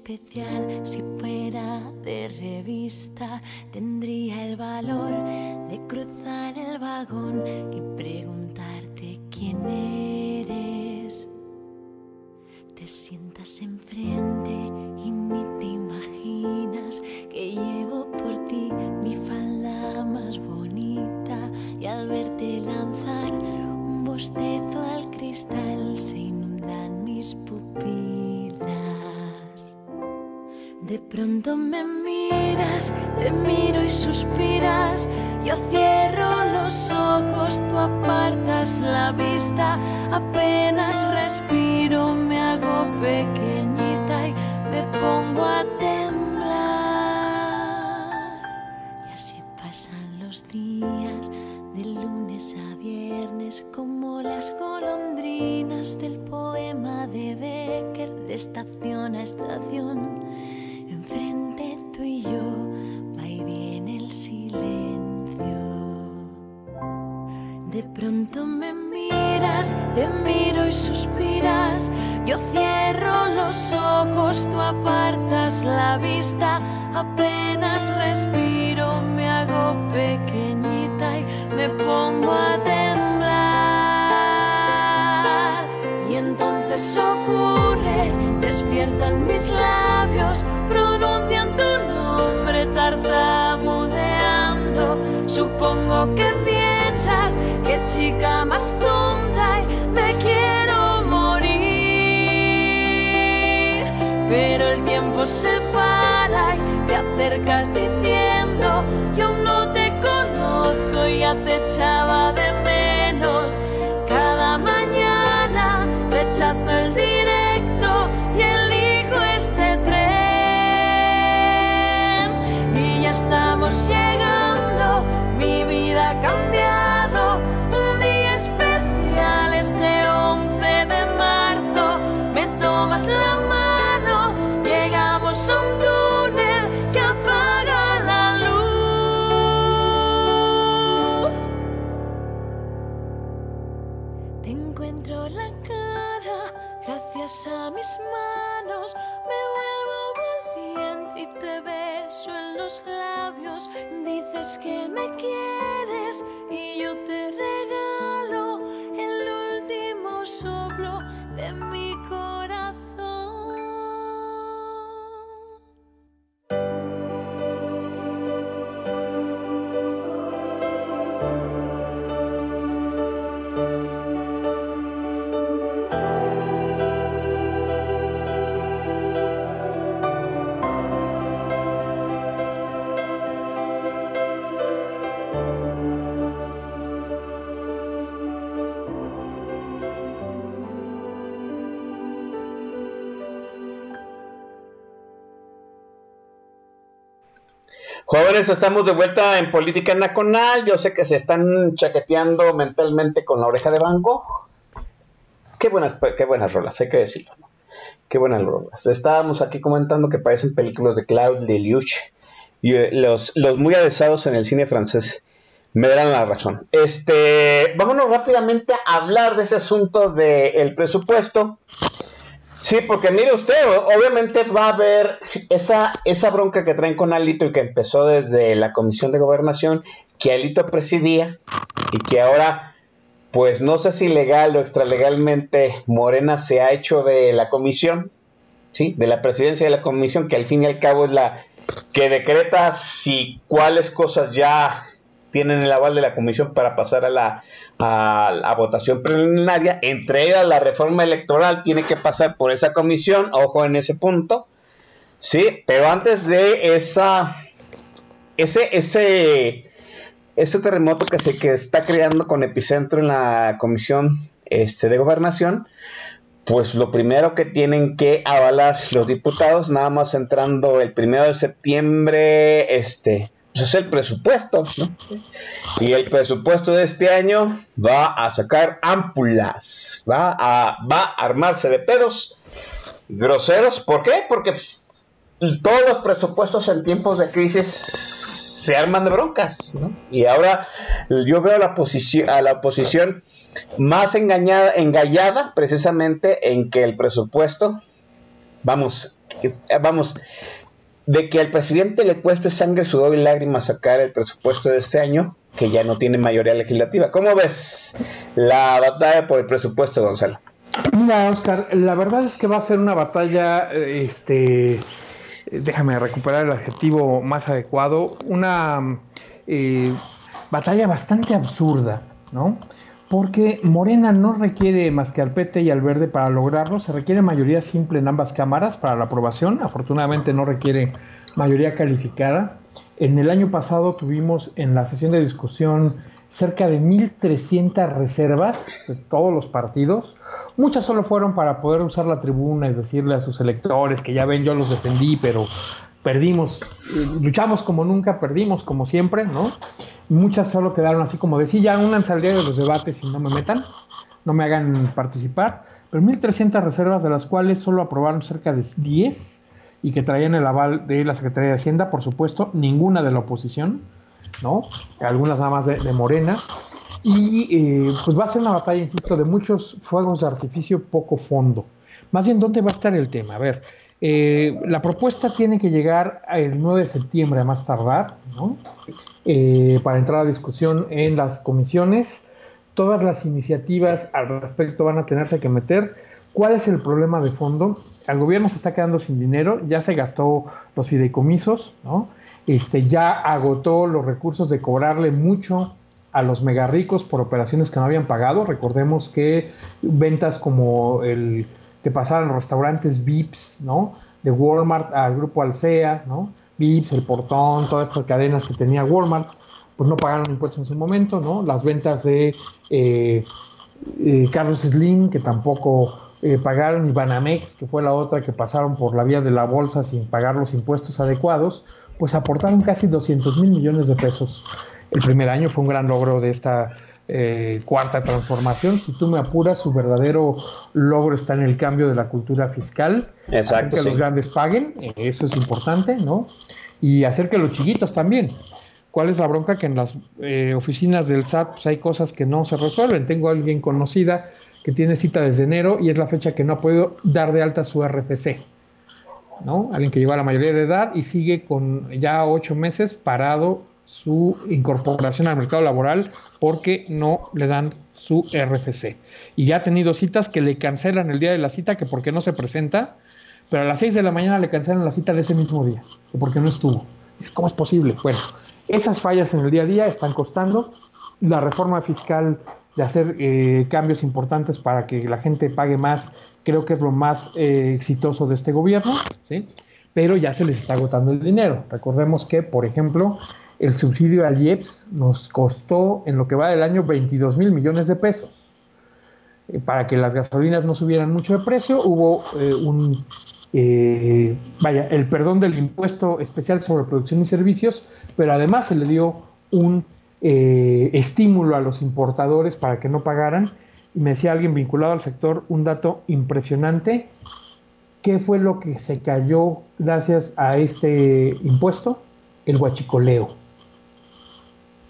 Especial, si fuera de revista, tendría Pero el tiempo se para y te acercas diciendo, yo no te conozco y ya te echaba de menos. Dices que me quieres y yo te Jóvenes, estamos de vuelta en Política Nacional. Yo sé que se están chaqueteando mentalmente con la oreja de Van Gogh. Qué buenas, qué buenas rolas, hay que decirlo. ¿no? Qué buenas rolas. Estábamos aquí comentando que parecen películas de Claude Lelouch. Y eh, los, los muy avesados en el cine francés me darán la razón. Este, vámonos rápidamente a hablar de ese asunto del presupuesto. Sí, porque mire usted, obviamente va a haber esa, esa bronca que traen con Alito y que empezó desde la Comisión de Gobernación, que Alito presidía, y que ahora, pues no sé si legal o extralegalmente, Morena se ha hecho de la comisión, ¿sí? De la presidencia de la comisión, que al fin y al cabo es la que decreta si cuáles cosas ya tienen el aval de la comisión para pasar a la, a, la votación preliminar, entre ellas la reforma electoral tiene que pasar por esa comisión, ojo en ese punto, sí, pero antes de esa, ese, ese, ese terremoto que se que está creando con epicentro en la comisión este, de gobernación, pues lo primero que tienen que avalar los diputados, nada más entrando el primero de septiembre, este, pues, es el presupuesto, ¿no? Y el presupuesto de este año va a sacar ámpulas, va a, va a armarse de pedos groseros. ¿Por qué? Porque todos los presupuestos en tiempos de crisis se arman de broncas, ¿no? Y ahora yo veo la posición, a la oposición más engañada, engallada precisamente en que el presupuesto, vamos, vamos, de que al presidente le cueste sangre, sudor y lágrimas sacar el presupuesto de este año, que ya no tiene mayoría legislativa. ¿Cómo ves la batalla por el presupuesto, Gonzalo? Mira, Oscar, la verdad es que va a ser una batalla, este, déjame recuperar el adjetivo más adecuado, una eh, batalla bastante absurda, ¿no? Porque Morena no requiere más que al PT y al Verde para lograrlo, se requiere mayoría simple en ambas cámaras para la aprobación, afortunadamente no requiere mayoría calificada. En el año pasado tuvimos en la sesión de discusión cerca de 1.300 reservas de todos los partidos. Muchas solo fueron para poder usar la tribuna y decirle a sus electores que ya ven, yo los defendí, pero perdimos, luchamos como nunca, perdimos como siempre, ¿no? Muchas solo quedaron así como de sí, ya únanse al de los debates y no me metan, no me hagan participar. Pero 1.300 reservas, de las cuales solo aprobaron cerca de 10 y que traían el aval de la Secretaría de Hacienda, por supuesto, ninguna de la oposición, ¿no? Algunas nada más de, Morena. Y eh, pues va a ser una batalla, insisto, de muchos fuegos de artificio poco fondo. Más bien, ¿dónde va a estar el tema? A ver, eh, la propuesta tiene que llegar el 9 de septiembre a más tardar, ¿no? Eh, para entrar a discusión en las comisiones. Todas las iniciativas al respecto van a tenerse que meter. ¿Cuál es el problema de fondo? El gobierno se está quedando sin dinero, ya se gastó los fideicomisos, ¿no? Este, ya agotó los recursos de cobrarle mucho a los mega ricos por operaciones que no habían pagado. Recordemos que ventas como el que pasaron restaurantes VIPs, ¿no? De Walmart al grupo Alsea, ¿no? Vips, El Portón, todas estas cadenas que tenía Walmart, pues no pagaron impuestos en su momento, ¿no? Las ventas de eh, eh, Carlos Slim, que tampoco eh, pagaron, y Banamex, que fue la otra que pasaron por la vía de la bolsa sin pagar los impuestos adecuados, pues aportaron casi 200 mil millones de pesos. El primer año fue un gran logro de esta cuarta transformación. Si tú me apuras, su verdadero logro está en el cambio de la cultura fiscal. Exacto. que los grandes paguen, eso es importante, ¿no? y hacer que los chiquitos también. ¿Cuál es la bronca? Que en las eh, oficinas del SAT pues, hay cosas que no se resuelven. Tengo a alguien conocida que tiene cita desde enero y es la fecha que no ha podido dar de alta su RFC. ¿no? Alguien que llegó a la mayoría de edad y sigue con ya ocho meses parado su incorporación al mercado laboral porque no le dan su RFC. Y ya ha tenido citas que le cancelan el día de la cita que porque no se presenta pero a las 6 de la mañana le cancelan la cita de ese mismo día, porque no estuvo. ¿Cómo es posible? Bueno, esas fallas en el día a día están costando. La reforma fiscal de hacer eh, cambios importantes para que la gente pague más, creo que es lo más eh, exitoso de este gobierno, ¿sí? pero ya se les está agotando el dinero. Recordemos que, por ejemplo, el subsidio al IEPS nos costó en lo que va del año 22 mil millones de pesos. Eh, para que las gasolinas no subieran mucho de precio, hubo un eh, vaya, el perdón del impuesto especial sobre producción y servicios, pero además se le dio un eh, estímulo a los importadores para que no pagaran. Y me decía alguien vinculado al sector un dato impresionante. ¿Qué fue lo que se cayó gracias a este impuesto? El huachicoleo.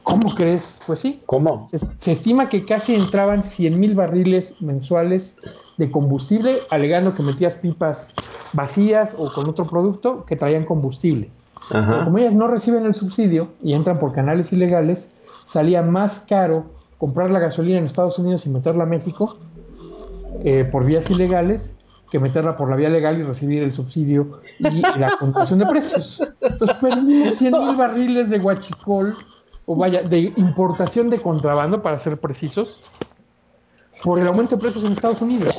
¿Cómo crees? Pues sí. ¿Cómo? Se estima que casi entraban 100 mil barriles mensuales de combustible, alegando que metías pipas vacías o con otro producto que traían combustible. como ellas no reciben el subsidio y entran por canales ilegales, salía más caro comprar la gasolina en Estados Unidos y meterla a México eh, por vías ilegales que meterla por la vía legal y recibir el subsidio y la contención de precios. Entonces perdimos 100 mil barriles de guachicol, o vaya, de importación de contrabando, para ser precisos, por el aumento de precios en Estados Unidos.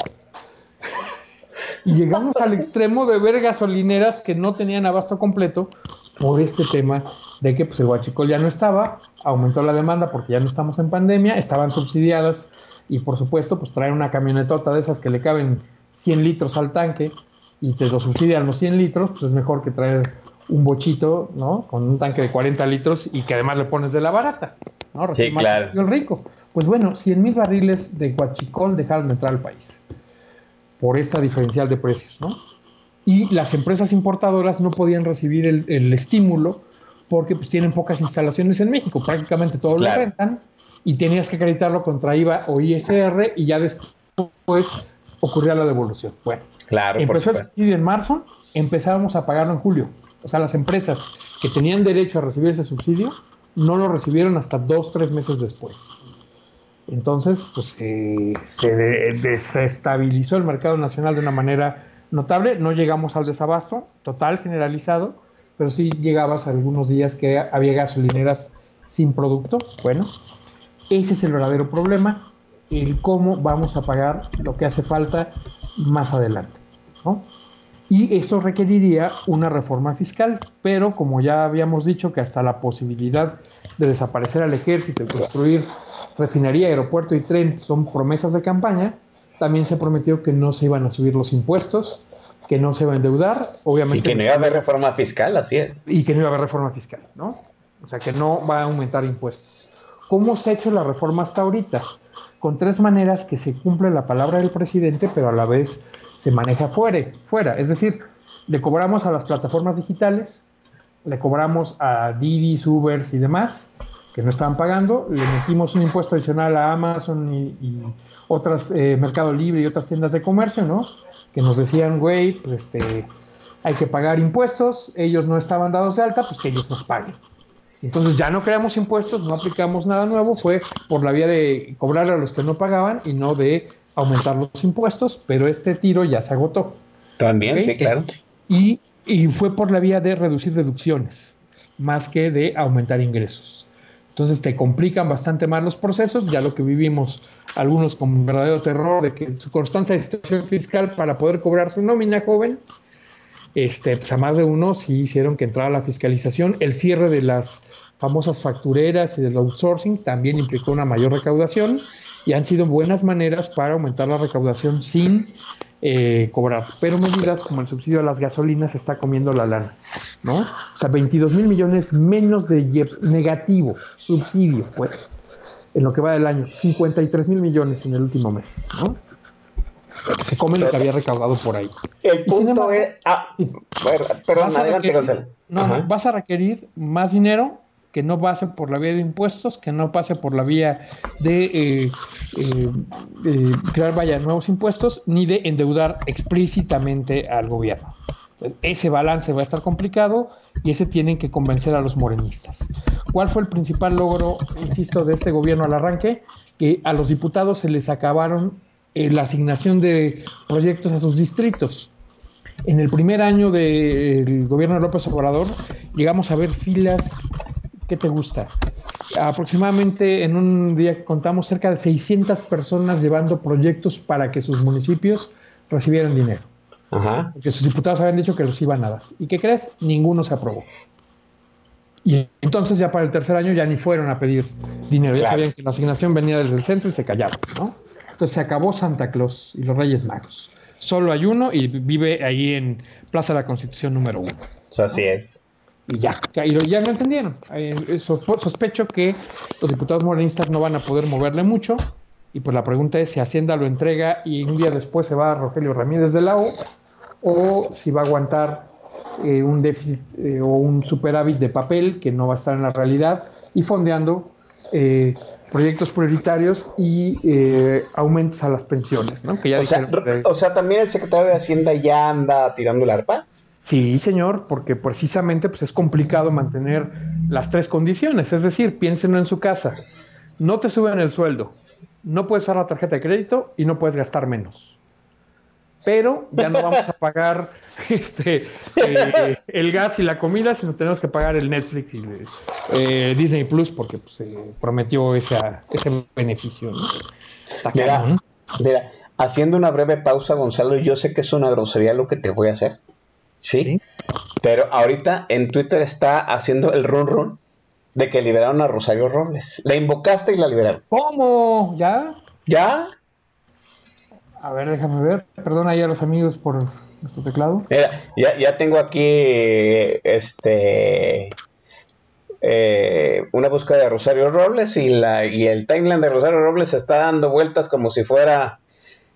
Y llegamos al extremo de ver gasolineras que no tenían abasto completo por este tema de que pues, el guachicol ya no estaba, aumentó la demanda porque ya no estamos en pandemia, estaban subsidiadas y por supuesto pues traer una camionetota de esas que le caben 100 litros al tanque y te lo subsidian los 100 litros, pues es mejor que traer un bochito, ¿no? Con un tanque de 40 litros y que además le pones de la barata, ¿no? Sí, claro. El rico. Pues bueno, 100 mil barriles de guachicol dejaron de entrar al país por esta diferencial de precios, ¿no? Y las empresas importadoras no podían recibir el, el estímulo porque pues tienen pocas instalaciones en México, prácticamente todo Claro. lo rentan y tenías que acreditarlo contra IVA o ISR y ya después ocurría la devolución. Bueno, Claro, empezó el subsidio en marzo, empezábamos a pagarlo en julio. O sea, las empresas que tenían derecho a recibir ese subsidio no lo recibieron hasta dos, tres meses después. Entonces, pues eh, se de- desestabilizó el mercado nacional de una manera notable. No llegamos al desabasto total, generalizado, pero sí llegabas a algunos días que había gasolineras sin producto. Bueno, ese es el verdadero problema, el cómo vamos a pagar lo que hace falta más adelante. ¿no? Y eso requeriría una reforma fiscal, pero como ya habíamos dicho que hasta la posibilidad de desaparecer al ejército y construir refinería, aeropuerto y tren son promesas de campaña, también se prometió que no se iban a subir los impuestos, que no se iba a endeudar, obviamente Y que no iba a haber reforma fiscal, así es. y que no iba a haber reforma fiscal, ¿no? O sea, que no va a aumentar impuestos. ¿Cómo se ha hecho la reforma hasta ahorita? Con tres maneras que se cumple la palabra del presidente, pero a la vez se maneja fuera. fuera. Es decir, le cobramos a las plataformas digitales, le cobramos a Didi, Ubers y demás, que no estaban pagando, le metimos un impuesto adicional a Amazon y, otras, eh, Mercado Libre y otras tiendas de comercio, ¿no? Que nos decían, güey, pues este, hay que pagar impuestos, ellos no estaban dados de alta, pues que ellos nos paguen. Entonces ya no creamos impuestos, no aplicamos nada nuevo, fue por la vía de cobrar a los que no pagaban y no de aumentar los impuestos, pero este tiro ya se agotó. También, sí, claro. Y, y fue por la vía de reducir deducciones, más que de aumentar ingresos. Entonces te complican bastante más los procesos, ya lo que vivimos algunos con verdadero terror de que su constancia de situación fiscal para poder cobrar su nómina joven, este, pues a más de uno sí hicieron que entrara la fiscalización, el cierre de las famosas factureras y del outsourcing también implicó una mayor recaudación y han sido buenas maneras para aumentar la recaudación sin eh, cobrar. Pero medidas como el subsidio a las gasolinas está comiendo la lana, ¿no? O sea, 22 mil millones menos de IEPS negativo, subsidio, pues, en lo que va del año, 53 mil millones en el último mes, ¿no? Se come lo que había recaudado por ahí. El punto embargo- es. Ah, perdón, adelante, Gonzalo. No, no, vas a requerir más dinero que no pase por la vía de impuestos, que no pase por la vía de eh, eh, eh, crear, vaya, nuevos impuestos, ni de endeudar explícitamente al gobierno. Ese balance va a estar complicado y ese tienen que convencer a los morenistas. ¿Cuál fue el principal logro, insisto, de este gobierno al arranque? Que a los diputados se les acabaron eh, la asignación de proyectos a sus distritos. En el primer año del gobierno de López Obrador llegamos a ver filas, ¿qué te gusta? Aproximadamente en un día que contamos cerca de 600 personas llevando proyectos para que sus municipios recibieran dinero. Ajá. Porque sus diputados habían dicho que los iban a dar. ¿Y qué crees? Ninguno se aprobó. Y entonces ya para el tercer año ya ni fueron a pedir dinero. Ya Claro. sabían que la asignación venía desde el centro y se callaron, ¿no? Entonces se acabó Santa Claus y los Reyes Magos. Solo hay uno y vive ahí en Plaza de la Constitución número uno. Pues así es. Y ya, y lo- ya no entendieron. Eh, sospecho que los diputados morenistas no van a poder moverle mucho. Y pues la pregunta es si Hacienda lo entrega y un día después se va a Rogelio Ramírez de la O o si va a aguantar eh, un déficit eh, o un superávit de papel que no va a estar en la realidad y fondeando eh, proyectos prioritarios y eh, aumentos a las pensiones, ¿no? Que ya O sea, que- o sea, también el secretario de Hacienda ya anda tirando la arpa. Sí, señor, porque precisamente pues, es complicado mantener las tres condiciones. Es decir, piénsenlo en su casa. no te suben el sueldo, no puedes usar la tarjeta de crédito y no puedes gastar menos. Pero ya no vamos a pagar este, eh, el gas y la comida, sino tenemos que pagar el Netflix y eh, Disney Plus porque pues, se prometió esa, ese beneficio. Mira, mira, haciendo una breve pausa, Gonzalo, yo sé que es una grosería lo que te voy a hacer. ¿Sí? Sí. Pero ahorita en Twitter está haciendo el run run de que liberaron a Rosario Robles. La invocaste y la liberaron. ¿Cómo? ¿Ya? ¿Ya? A ver, déjame ver. Perdona ahí a los amigos por nuestro teclado. Mira, ya, ya tengo aquí este eh, una búsqueda de Rosario Robles y la y el timeline de Rosario Robles está dando vueltas como si fuera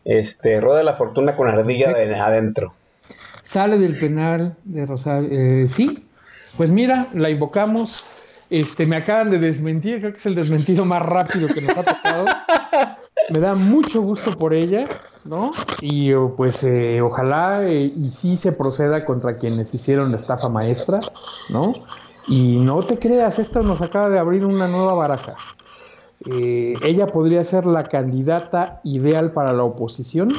este Rueda de la Fortuna con ardilla de adentro. Sale del penal de Rosario. Eh, sí, pues mira, la invocamos. Este, me acaban de desmentir, creo que es el desmentido más rápido que nos ha tocado. Me da mucho gusto por ella, ¿no? Y eh, pues eh, ojalá eh, y sí se proceda contra quienes hicieron la estafa maestra, ¿no? Y no te creas, esto nos acaba de abrir una nueva baraja. Ella podría ser la candidata ideal para la oposición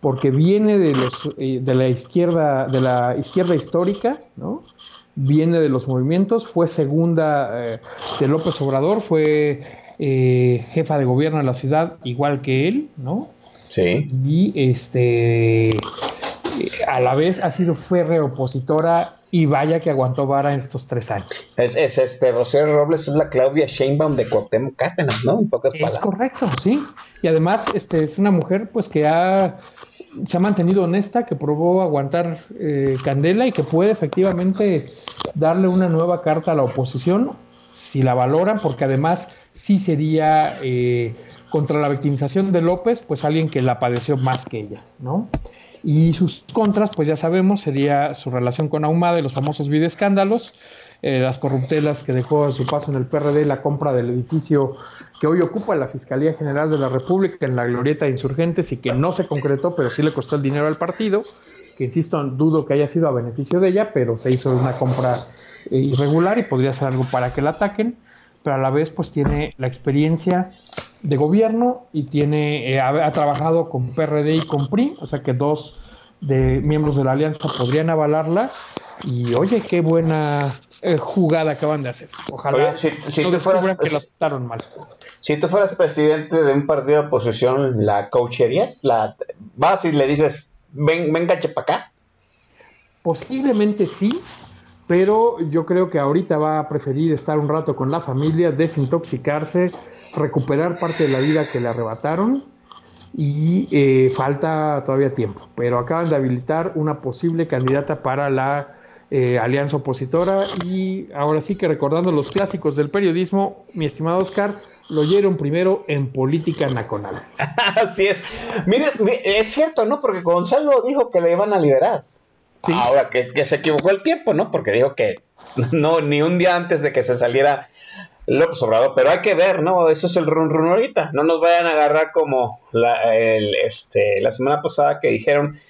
porque viene de los eh, de la izquierda de la izquierda histórica, ¿no? Viene de los movimientos, fue segunda eh, de López Obrador, fue eh, jefa de gobierno en la ciudad, igual que él, ¿no? Sí. Y este eh, a la vez ha sido férrea opositora y vaya que aguantó vara en estos tres años. Es, es este Rosario Robles es la Claudia Sheinbaum de Cuauhtémoc Cárdenas, ¿no? En pocas Es palabras. correcto, sí. Y además este, es una mujer pues que ha, se ha mantenido honesta, que probó aguantar eh, candela y que puede efectivamente darle una nueva carta a la oposición si la valoran, porque además sí sería eh, contra la victimización de López, pues alguien que la padeció más que ella, ¿no? Y sus contras, pues ya sabemos, sería su relación con Ahumada y los famosos videoescándalos, eh, las corruptelas que dejó a su paso en el PRD, la compra del edificio que hoy ocupa la Fiscalía General de la República en la Glorieta de Insurgentes y que no se concretó, pero sí le costó el dinero al partido, que insisto, dudo que haya sido a beneficio de ella, pero se hizo una compra eh, irregular y podría ser algo para que la ataquen, pero a la vez pues tiene la experiencia de gobierno y tiene eh, ha, ha trabajado con PRD y con PRI, o sea que dos de miembros de la alianza podrían avalarla y oye qué buena eh, jugada acaban de hacer. Ojalá Oye, si- si no tú fueras- que lo aceptaron mal. Si tú fueras presidente de un partido de oposición, ¿la coacherías? ¿La vas y le dices, ven, venga, para acá? Posiblemente sí, pero yo creo que ahorita va a preferir estar un rato con la familia, desintoxicarse, recuperar parte de la vida que le arrebataron y eh, falta todavía tiempo. Pero acaban de habilitar una posible candidata para la eh, alianza opositora y ahora sí que recordando los clásicos del periodismo, mi estimado Oscar, lo oyeron primero en Política Nacional. Así es. Mire, mire, es cierto, ¿no? Porque Gonzalo dijo que le iban a liberar. Sí. Ahora que, que se equivocó el tiempo, ¿no? Porque dijo que no, ni un día antes de que se saliera López Obrador. Pero hay que ver, ¿no? Eso es el run run ahorita. No nos vayan a agarrar como la, el, este, la semana pasada que dijeron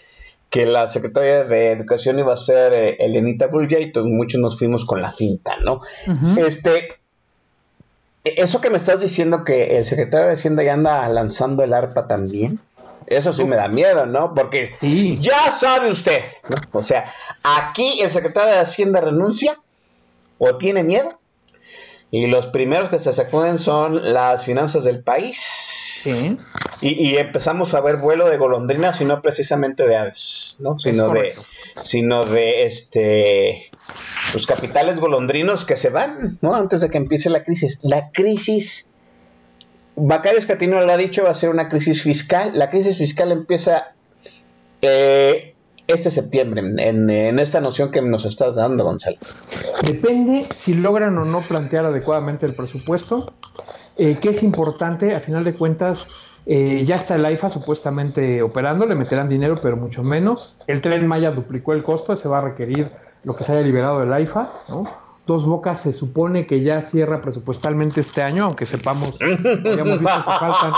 que la secretaria de Educación iba a ser eh, Elenita Bulla y todos muchos nos fuimos con la finta, ¿no? Este, eso que me estás diciendo que el secretario de Hacienda ya anda lanzando el arpa también, eso sí me da miedo, ¿no? Porque Sí. ya sabe usted, ¿no? O sea, aquí el secretario de Hacienda renuncia o tiene miedo y los primeros que se sacuden son las finanzas del país. Sí. Y, y empezamos a ver vuelo de golondrinas y no precisamente de aves, ¿no? Sino de, sino de este los capitales golondrinos que se van, ¿no? Antes de que empiece la crisis. La crisis, Macario Escatino lo ha dicho, va a ser una crisis fiscal. La crisis fiscal empieza eh, este septiembre, en, en esta noción que nos estás dando, Gonzalo. Depende si logran o no plantear adecuadamente el presupuesto, eh, que es importante, a final de cuentas, eh, ya está el AIFA supuestamente operando, le meterán dinero, pero mucho menos. El tren Maya duplicó el costo, se va a requerir lo que se haya liberado del AIFA, ¿no? Dos Bocas se supone que ya cierra presupuestalmente este año, aunque sepamos, que faltan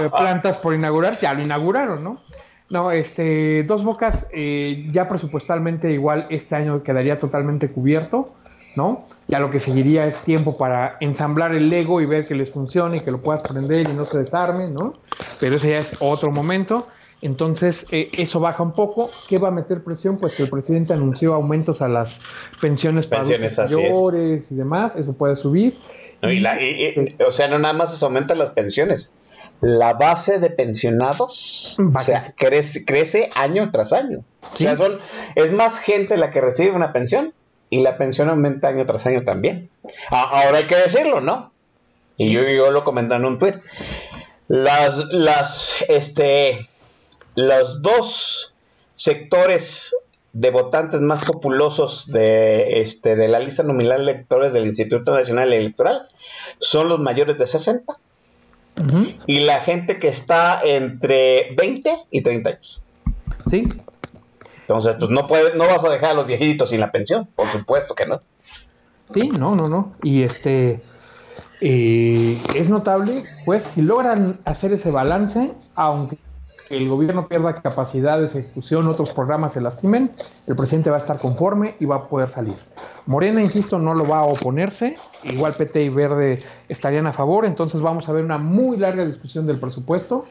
eh, plantas por inaugurar, ya lo inauguraron, ¿no? No, este, Dos Bocas eh, ya presupuestalmente igual este año quedaría totalmente cubierto ¿no? Ya lo que seguiría es tiempo para ensamblar el Lego y ver que les funcione, que lo puedas prender y no se desarme, ¿no? Pero ese ya es otro momento. Entonces, eh, eso baja un poco. ¿Qué va a meter presión? Pues que el presidente anunció aumentos a las pensiones para Pensiones, es. mayores y demás. Eso puede subir. No, y la- y- y- o sea, no nada más se aumentan las pensiones. La base de pensionados Va o sea, crece, crece año tras año. O sea, son, es más gente la que recibe una pensión y la pensión aumenta año tras año también. A- ahora hay que decirlo, ¿no? Y yo, yo lo comenté en un tweet. Las, las, este, los dos sectores de votantes más populosos de, este, de la lista nominal de electores del Instituto Nacional Electoral son los mayores de 60 Y la gente que está entre 20 y 30 años. Sí, Entonces, pues no, puede, no vas a dejar a los viejitos sin la pensión, por supuesto que no. Sí, no, no, no. Y este eh, es notable, pues, si logran hacer ese balance, aunque el gobierno pierda capacidad de ejecución, otros programas se lastimen, el presidente va a estar conforme y va a poder salir. Morena, insisto, no lo va a oponerse, igual PT y Verde estarían a favor, entonces vamos a ver una muy larga discusión del presupuesto,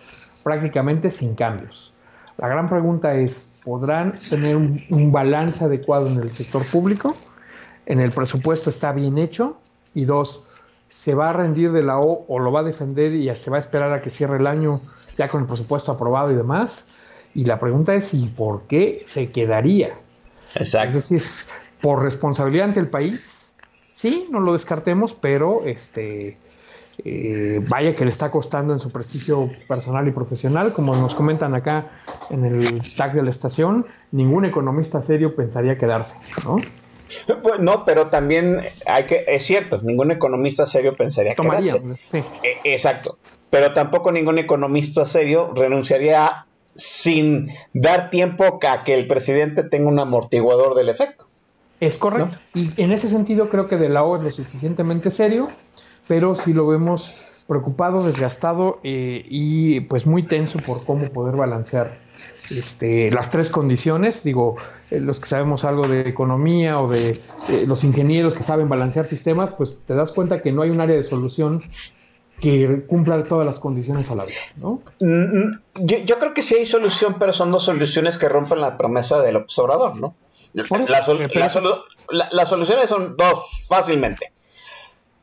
prácticamente sin cambios. La gran pregunta es, ¿podrán tener un, un balance adecuado en el sector público? en el presupuesto está bien hecho y dos, se va a rendir de la O o lo va a defender y se va a esperar a que cierre el año ya con el presupuesto aprobado y demás. Y la pregunta es, ¿y por qué se quedaría? Es decir, por responsabilidad ante el país, sí, no lo descartemos, pero este eh, vaya que le está costando en su prestigio personal y profesional, como nos comentan acá en el tag de la estación, ningún economista serio pensaría quedarse, ¿no? Pues, no, pero también hay que, es cierto, ningún economista serio pensaría Tomaría, quedarse. sí. Eh, Exacto. Pero tampoco ningún economista serio renunciaría sin dar tiempo a que el presidente tenga un amortiguador del efecto. Es correcto. Y en ese sentido creo que de la O es lo suficientemente serio, pero sí lo vemos preocupado, desgastado eh, y pues muy tenso por cómo poder balancear este, las tres condiciones. Digo, eh, los que sabemos algo de economía o de eh, los ingenieros que saben balancear sistemas, pues te das cuenta que no hay un área de solución que cumpla todas las condiciones a la vez, ¿no? Mm, mm, Yo, yo creo que sí hay solución, pero son dos soluciones que rompen la promesa del observador, ¿no? Eso, La, la la- las soluciones son dos, fácilmente.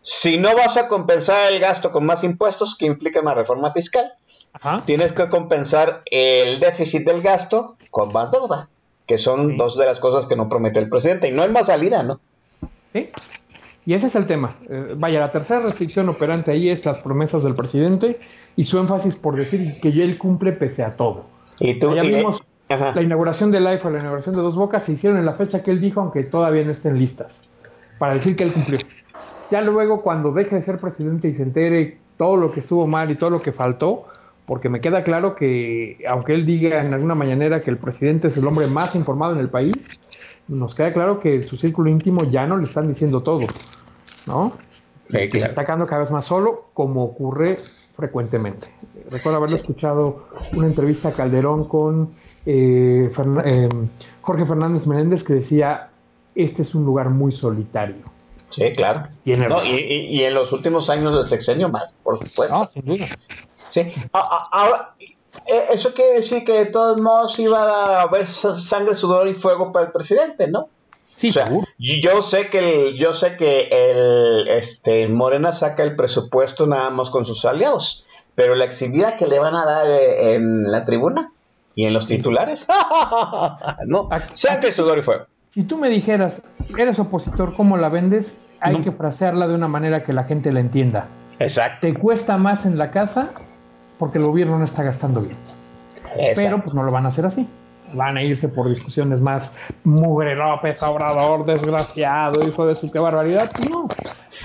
Si no vas a compensar el gasto con más impuestos, que implica una reforma fiscal, Ajá. tienes que compensar el déficit del gasto con más deuda, que son Sí. dos de las cosas que no promete el presidente. Y no hay más salida, ¿no? ¿Sí? Y ese es el tema. Eh, vaya, la tercera restricción operante ahí es las promesas del presidente y su énfasis por decir que ya él cumple pese a todo. Y tú, Ya vimos la inauguración del IFA, la inauguración de Dos Bocas, se hicieron en la fecha que él dijo, aunque todavía no estén listas, para decir que él cumplió. Ya luego, cuando deje de ser presidente y se entere todo lo que estuvo mal y todo lo que faltó, porque me queda claro que, aunque él diga en alguna mañanera que el presidente es el hombre más informado en el país, nos queda claro que su círculo íntimo ya no le están diciendo todo, ¿no? Sí, que se claro. está quedando cada vez más solo, como ocurre frecuentemente. Recuerdo haberlo escuchado una entrevista a Calderón con eh, eh, Jorge Fernández Menéndez que decía, este es un lugar muy solitario. Sí, claro. No, y, y- y en los últimos años del sexenio más, por supuesto. No, sin duda. Sí. Ahora, eh, eso quiere decir que de todos modos iba a haber sa- sangre, sudor y fuego para el presidente, ¿no? Sí, O sea, seguro. yo sé que el, yo sé que el este Morena saca el presupuesto nada más con sus aliados, pero la exhibida que le van a dar eh, en la tribuna y en los titulares, no, sangre, sudor y fuego. Si tú me dijeras, eres opositor, ¿cómo la vendes? Hay No. que frasearla de una manera que la gente la entienda. Exacto. Te cuesta más en la casa porque el gobierno no está gastando bien. exacto. Pero pues no lo van a hacer así. Van a irse por discusiones más mugre López, Obrador, desgraciado, hijo de su qué barbaridad. No,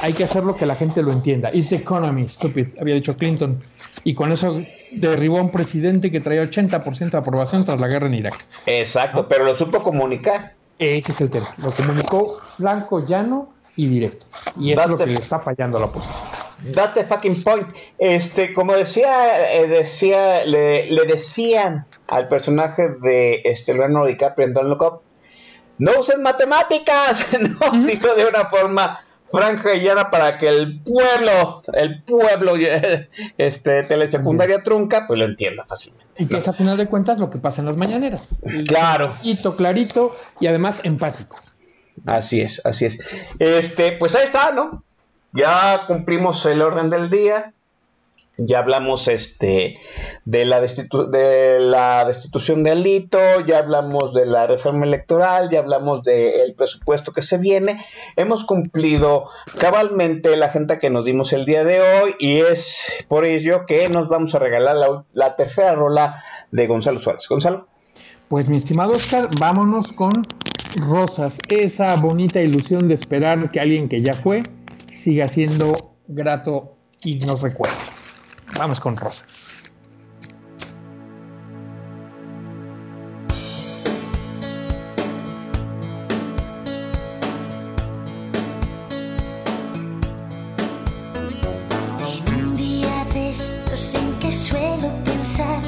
hay que hacer lo que la gente lo entienda. It's the economy, stupid, había dicho Clinton. Y con eso derribó a un presidente que traía 80% de aprobación tras la guerra en Irak. Exacto, pero lo supo comunicar. Ese es el tema. Lo comunicó blanco, llano y directo. Y eso es lo que le está fallando a la oposición. That's the fucking point. Este, como decía, eh, decía le, le, decían al personaje de este, Leonardo DiCaprio en Don't Look Up, no usen matemáticas, no, dijo de una forma franja y llana para que el pueblo, el pueblo este, telesecundaria trunca, pues lo entienda fácilmente. Y que es a final de cuentas lo que pasa en las mañaneras. Claro. Clarito, clarito y además empático. Así es, así es. Este, pues ahí está, ¿no? Ya cumplimos el orden del día ya hablamos este, de, la destitución de Alito, ya hablamos de la reforma electoral, ya hablamos del de presupuesto que se viene. Hemos cumplido cabalmente la agenda que nos dimos el día de hoy y es por ello que nos vamos a regalar la, la tercera rola de Gonzalo Suárez. Gonzalo. Pues mi estimado Oscar, vámonos con Rosas, esa bonita ilusión de esperar que alguien que ya fue siga siendo grato y nos recuerde. Vamos con Rosa. En un día de estos en que suelo pensar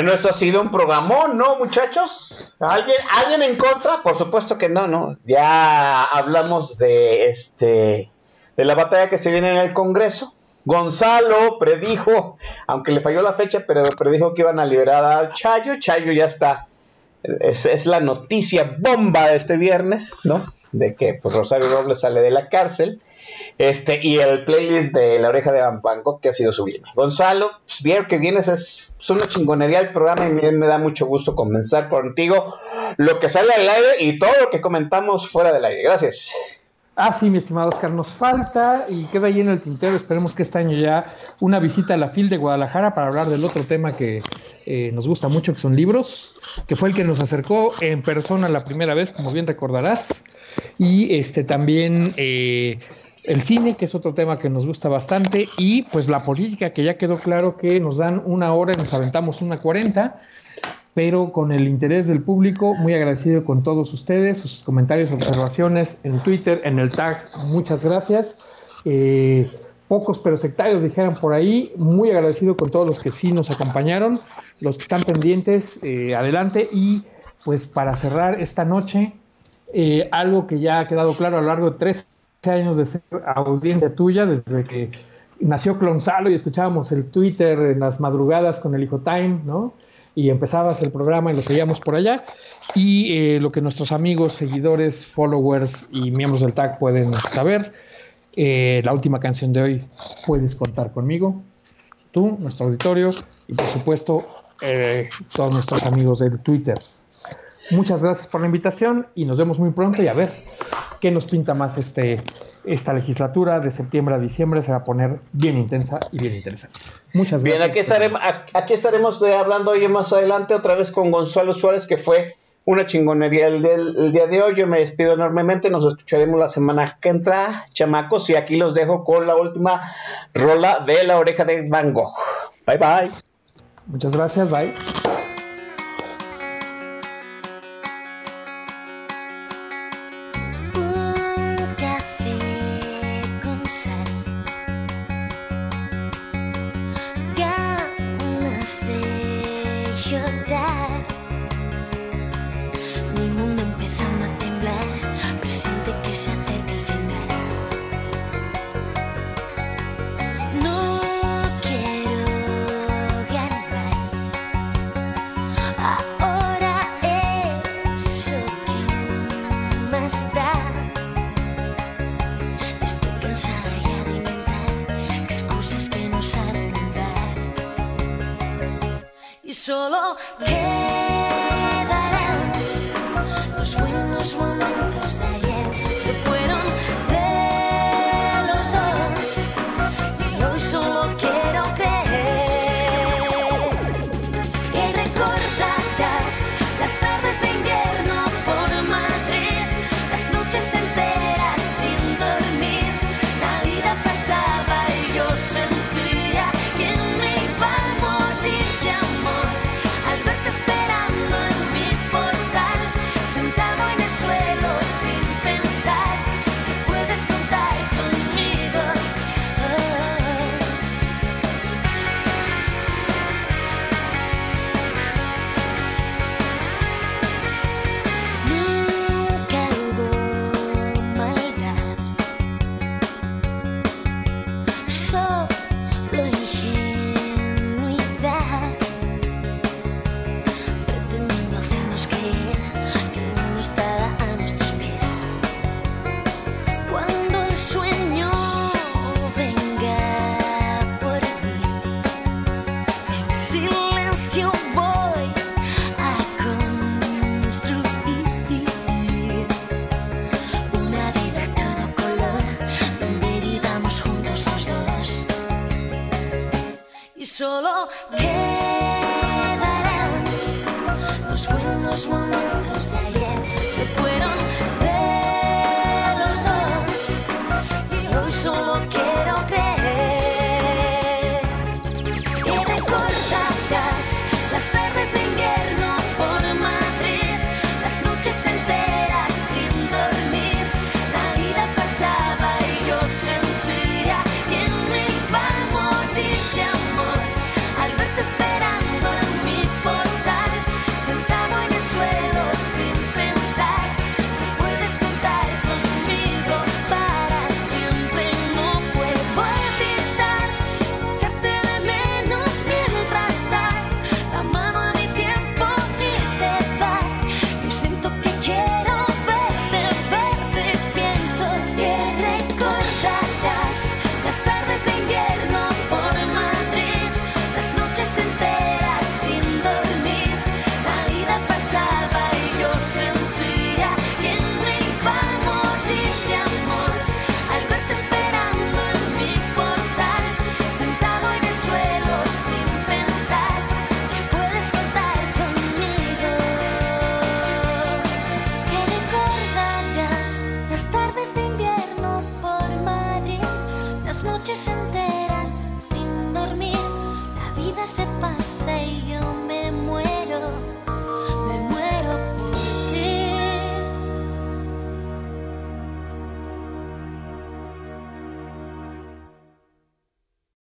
Bueno, esto ha sido un programón, ¿no, muchachos? ¿Alguien, ¿Alguien en contra? Por supuesto que no, ¿no? Ya hablamos de este de la batalla que se viene en el Congreso. Gonzalo predijo, aunque le falló la fecha, pero predijo que iban a liberar al Chayo. Chayo ya está. Es, la noticia bomba de este viernes, ¿no? De que pues, Rosario Robles sale de la cárcel. Este, y el playlist de La Oreja de Bangkok que ha sido subido. Gonzalo, pues, día que vienes es, una chingonería el programa y me, me da mucho gusto comenzar contigo lo que sale al aire y todo lo que comentamos fuera del aire. Gracias. Ah, sí, mi estimado Oscar, nos falta y queda ahí en el tintero. Esperemos que este año ya una visita a la FIL de Guadalajara para hablar del otro tema que eh, nos gusta mucho, que son libros, que fue el que nos acercó en persona la primera vez, como bien recordarás. Y este también eh, el cine, que es otro tema que nos gusta bastante, y pues la política, que ya quedó claro que nos dan una hora y nos aventamos una cuarenta pero con el interés del público, muy agradecido con todos ustedes, sus comentarios, observaciones en Twitter, en el tag, muchas gracias. Eh, pocos pero sectarios dijeron por ahí, muy agradecido con todos los que sí nos acompañaron, los que están pendientes, eh, adelante. Y pues para cerrar esta noche, eh, algo que ya ha quedado claro a lo largo de 13 años de ser audiencia tuya, desde que nació Clonsalo y escuchábamos el Twitter en las madrugadas con el Hijo Time, ¿no? y empezabas el programa y lo seguíamos por allá. Y eh, lo que nuestros amigos, seguidores, followers y miembros del tag pueden saber, eh, la última canción de hoy, puedes contar conmigo, tú, nuestro auditorio y por supuesto eh, todos nuestros amigos del Twitter. Muchas gracias por la invitación y nos vemos muy pronto y a ver qué nos pinta más este, esta legislatura de septiembre a diciembre se va a poner bien intensa y bien interesante. Muchas Bien, gracias. aquí estaremos, aquí estaremos hablando hoy más adelante otra vez con Gonzalo Suárez, que fue una chingonería el, del- el día de hoy. Yo me despido enormemente, nos escucharemos la semana que entra, chamacos, y aquí los dejo con la última rola de la oreja de Van Gogh. Bye bye. Muchas gracias, bye. Solo quedarán